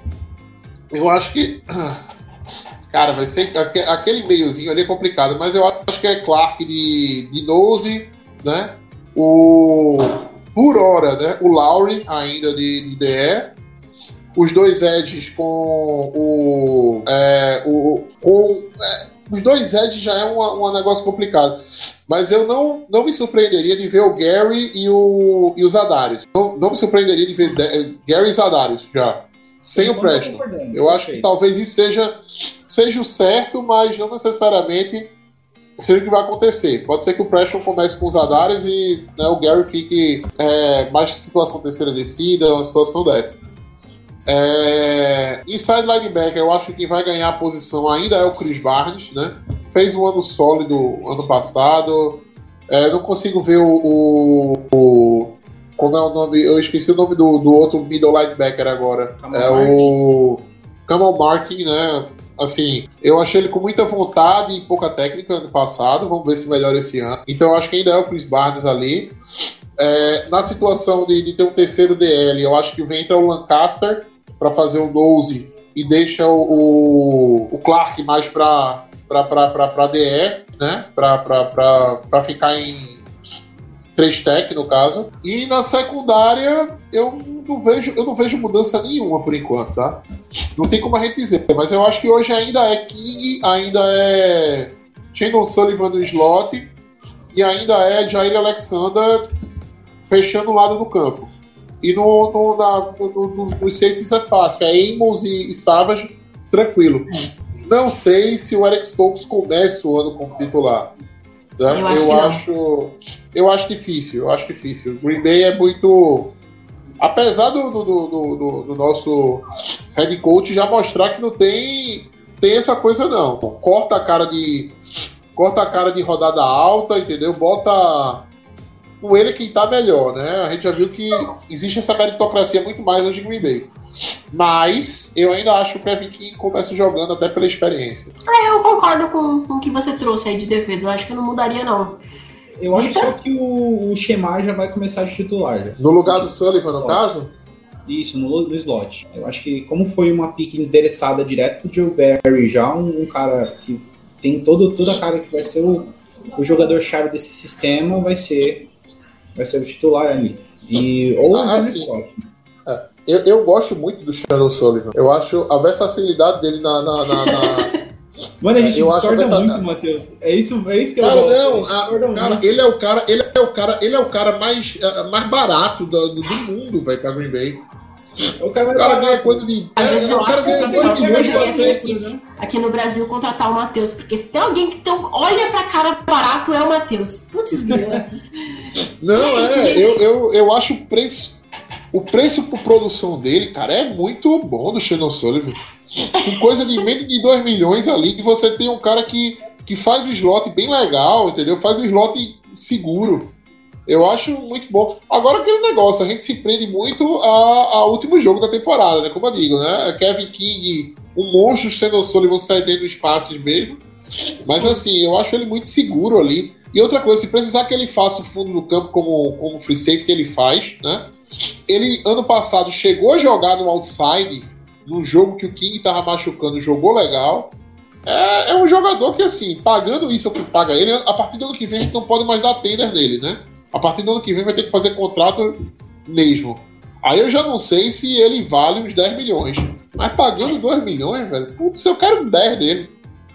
[SPEAKER 5] eu acho que. Cara, vai ser. aque- Aquele meiozinho ali é complicado, mas eu acho que é Clark de, de nose, né? O. Por hora, né? O Lowry ainda de, de DE. Os dois edges com o. É, o com, é, os dois edges já é um, um negócio complicado. Mas eu não, não me surpreenderia de ver o Gary e, o, e os Zadarius. Não, não me surpreenderia de ver de- Gary e Zadarius já. Sem o
[SPEAKER 4] Então, tô
[SPEAKER 5] Preston. Eu acho que talvez isso seja, seja o certo, mas não necessariamente seja o que vai acontecer. Pode ser que o Preston comece com os Zadarius e né, o Gary fique é, mais situação terceira descida, uma situação dessa. É, inside linebacker, eu acho que quem vai ganhar a posição ainda é o Chris Barnes, né? Fez um ano sólido ano passado. É, não consigo ver o, o- o- Como é o nome? Eu esqueci o nome do, do outro middle linebacker agora. É o. Kamal Martin, né? Assim, eu achei ele com muita vontade e pouca técnica ano passado. Vamos ver se melhora esse ano. Então eu acho que ainda é o Chris Barnes ali. É, na situação de, de ter um terceiro DL, eu acho que vem entra o Lancaster para fazer o 12 e deixa o, o, o Clark mais para DE, né? Para ficar em 3 tech no caso. E na secundária eu não vejo eu não vejo mudança nenhuma por enquanto, tá? Não tem como a gente dizer, mas eu acho que hoje ainda é King, ainda é Chandon Sullivan no slot e ainda é Jair Alexander fechando o lado do campo. E no, no, na, no, no, nos safeties é fácil. É Amos e, e Savage, tranquilo. Não sei se o Eric Stokes começa o ano como titular. Né?
[SPEAKER 3] Eu acho
[SPEAKER 5] eu, acho, eu acho difícil, eu acho difícil. Green Bay é muito. Apesar do, do, do, do- do nosso head coach já mostrar que não tem, tem essa coisa, não. Corta a cara de. Corta a cara de rodada alta, entendeu? Bota com ele quem tá melhor, né? A gente já viu que existe essa meritocracia muito mais hoje em Green Bay. Mas eu ainda acho que o Kevin King começa jogando até pela experiência.
[SPEAKER 3] É, eu concordo com, com o que você trouxe aí de defesa. Eu acho que eu não mudaria, não.
[SPEAKER 4] Eu acho só que o, o Shemar já vai começar de titular. Já.
[SPEAKER 5] No lugar do Sullivan, no caso?
[SPEAKER 4] Isso, no, no slot. Eu acho que, como foi uma pique endereçada direto pro Joe Barry, já um, um cara que tem todo, toda a cara que vai ser o, o jogador-chave desse sistema, vai ser, vai ser o titular ali. E, ou
[SPEAKER 5] Ah,
[SPEAKER 4] o Henry
[SPEAKER 5] sim.
[SPEAKER 4] Scott.
[SPEAKER 5] Eu, eu gosto muito do Shannon Sullivan. Eu acho a versatilidade dele na. na, na- na- <laughs>
[SPEAKER 4] Mano, a gente
[SPEAKER 5] Eu acho
[SPEAKER 4] discorda
[SPEAKER 5] essa-
[SPEAKER 4] muito, Matheus. É isso, é isso que eu
[SPEAKER 5] Cara,
[SPEAKER 4] gosto.
[SPEAKER 5] não,
[SPEAKER 4] A
[SPEAKER 5] cara,
[SPEAKER 4] muito.
[SPEAKER 5] ele é o cara, ele é o cara, ele é o cara mais, eh, mais barato do, do mundo, velho, pra Green Bay.
[SPEAKER 4] O cara
[SPEAKER 5] O cara
[SPEAKER 4] pagar-
[SPEAKER 5] ganha coisa de.
[SPEAKER 3] Às vezes
[SPEAKER 5] é,
[SPEAKER 3] eu
[SPEAKER 5] o cara
[SPEAKER 3] acho que deveria
[SPEAKER 5] por
[SPEAKER 3] vir
[SPEAKER 5] cento.
[SPEAKER 3] aqui, aqui no Brasil contratar o Matheus, porque se tem alguém que tão, olha pra cara barato é o Matheus. Putz, <laughs> grila.
[SPEAKER 5] Não,
[SPEAKER 3] É
[SPEAKER 5] é, eu, eu, eu acho o preço. O preço por produção dele, cara, é muito bom do Shannon Sullivan. Com coisa de menos de 2 milhões ali, que você tem um cara que, que faz o slot bem legal, entendeu? Faz o slot seguro. Eu acho muito bom. Agora aquele negócio, a gente se prende muito ao último jogo da temporada, né? Como eu digo, né? Kevin King, um monstro Shannon Sullivan cedendo espaços mesmo. Mas assim, eu acho ele muito seguro ali. E outra coisa, se precisar que ele faça o fundo do campo como, como free safety, ele faz, né? Ele, ano passado, chegou a jogar no outside, num jogo que o King tava machucando, jogou legal. É, é um jogador que, assim, pagando isso que paga ele, a partir do ano que vem a gente não pode mais dar tender nele, né? A partir do ano que vem vai ter que fazer contrato mesmo. Aí eu já não sei se ele vale uns 10 milhões. Mas pagando 2 milhões, velho, putz, eu quero 10 dele.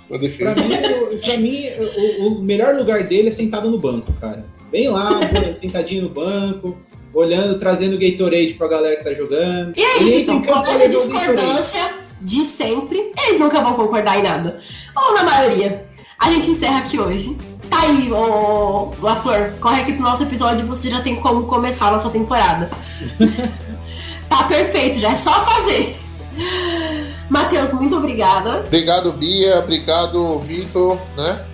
[SPEAKER 5] Pra
[SPEAKER 4] Pra
[SPEAKER 5] defesa.
[SPEAKER 4] mim, eu- pra mim o, o melhor lugar dele é sentado no banco, cara. Bem lá, sentadinho no banco, olhando, trazendo Gatorade pra galera que tá jogando.
[SPEAKER 3] E é isso, então, com essa discordância de sempre, eles nunca vão concordar em nada. Ou na maioria. A gente encerra aqui hoje. Tá aí, ô LaFleur, corre aqui pro nosso episódio, você já tem como começar a nossa temporada. <laughs> tá perfeito, já é só fazer. Matheus, muito obrigada.
[SPEAKER 5] Obrigado, Bia. Obrigado, Vitor, né?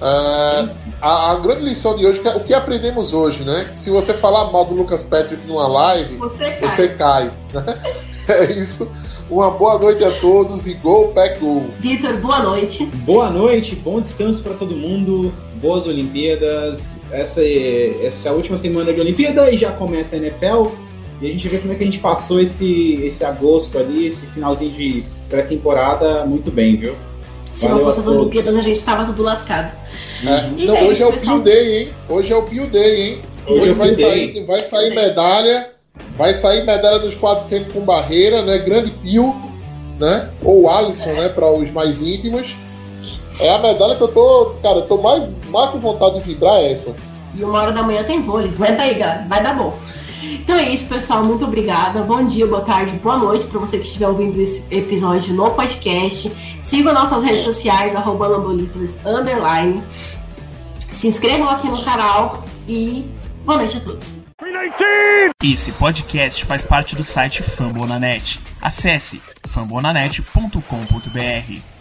[SPEAKER 5] É, a, a grande lição de hoje, que é- o que aprendemos hoje, né? Se você falar mal do Lucas Patrick numa live,
[SPEAKER 3] Você, cara.
[SPEAKER 5] você cai. né? <laughs> É isso. Uma boa noite a todos e Go Pack Go!
[SPEAKER 3] Vitor, boa noite.
[SPEAKER 4] Boa noite, bom descanso pra todo mundo, boas Olimpíadas. Essa é, essa é a última semana de Olimpíada e já começa a NFL. E a gente vê como é que a gente passou esse, esse agosto ali, esse finalzinho de pré-temporada muito bem, viu?
[SPEAKER 3] Se não
[SPEAKER 4] Valeu
[SPEAKER 3] fosse
[SPEAKER 4] a
[SPEAKER 3] as. Olimpíadas, a gente tava tudo lascado.
[SPEAKER 5] É. Não,
[SPEAKER 3] é
[SPEAKER 5] hoje
[SPEAKER 3] isso,
[SPEAKER 5] é o
[SPEAKER 3] pessoal.
[SPEAKER 5] Pio Day, hein? Hoje é o Pio Day, hein?
[SPEAKER 4] Hoje
[SPEAKER 5] Hoje
[SPEAKER 4] é o
[SPEAKER 5] vai sair, vai sair medalha. Vai sair medalha dos 400 com barreira, né? Grande Pio, né? Ou Alisson, né? Para os mais íntimos. É a medalha que eu tô, cara, eu tô mais, mais com vontade de vibrar é essa.
[SPEAKER 3] E uma hora da manhã tem vôlei. Aguenta aí, galera. Vai dar bom. Então é isso, pessoal. Muito obrigada. Bom dia, boa tarde, boa noite para você que estiver ouvindo esse episódio no podcast. Siga nossas redes sociais, arroba Lambolitos, underline. Se inscrevam aqui no canal e boa noite a todos.
[SPEAKER 6] Esse podcast faz parte do site Fambonanet. Acesse fambonanet.com.br.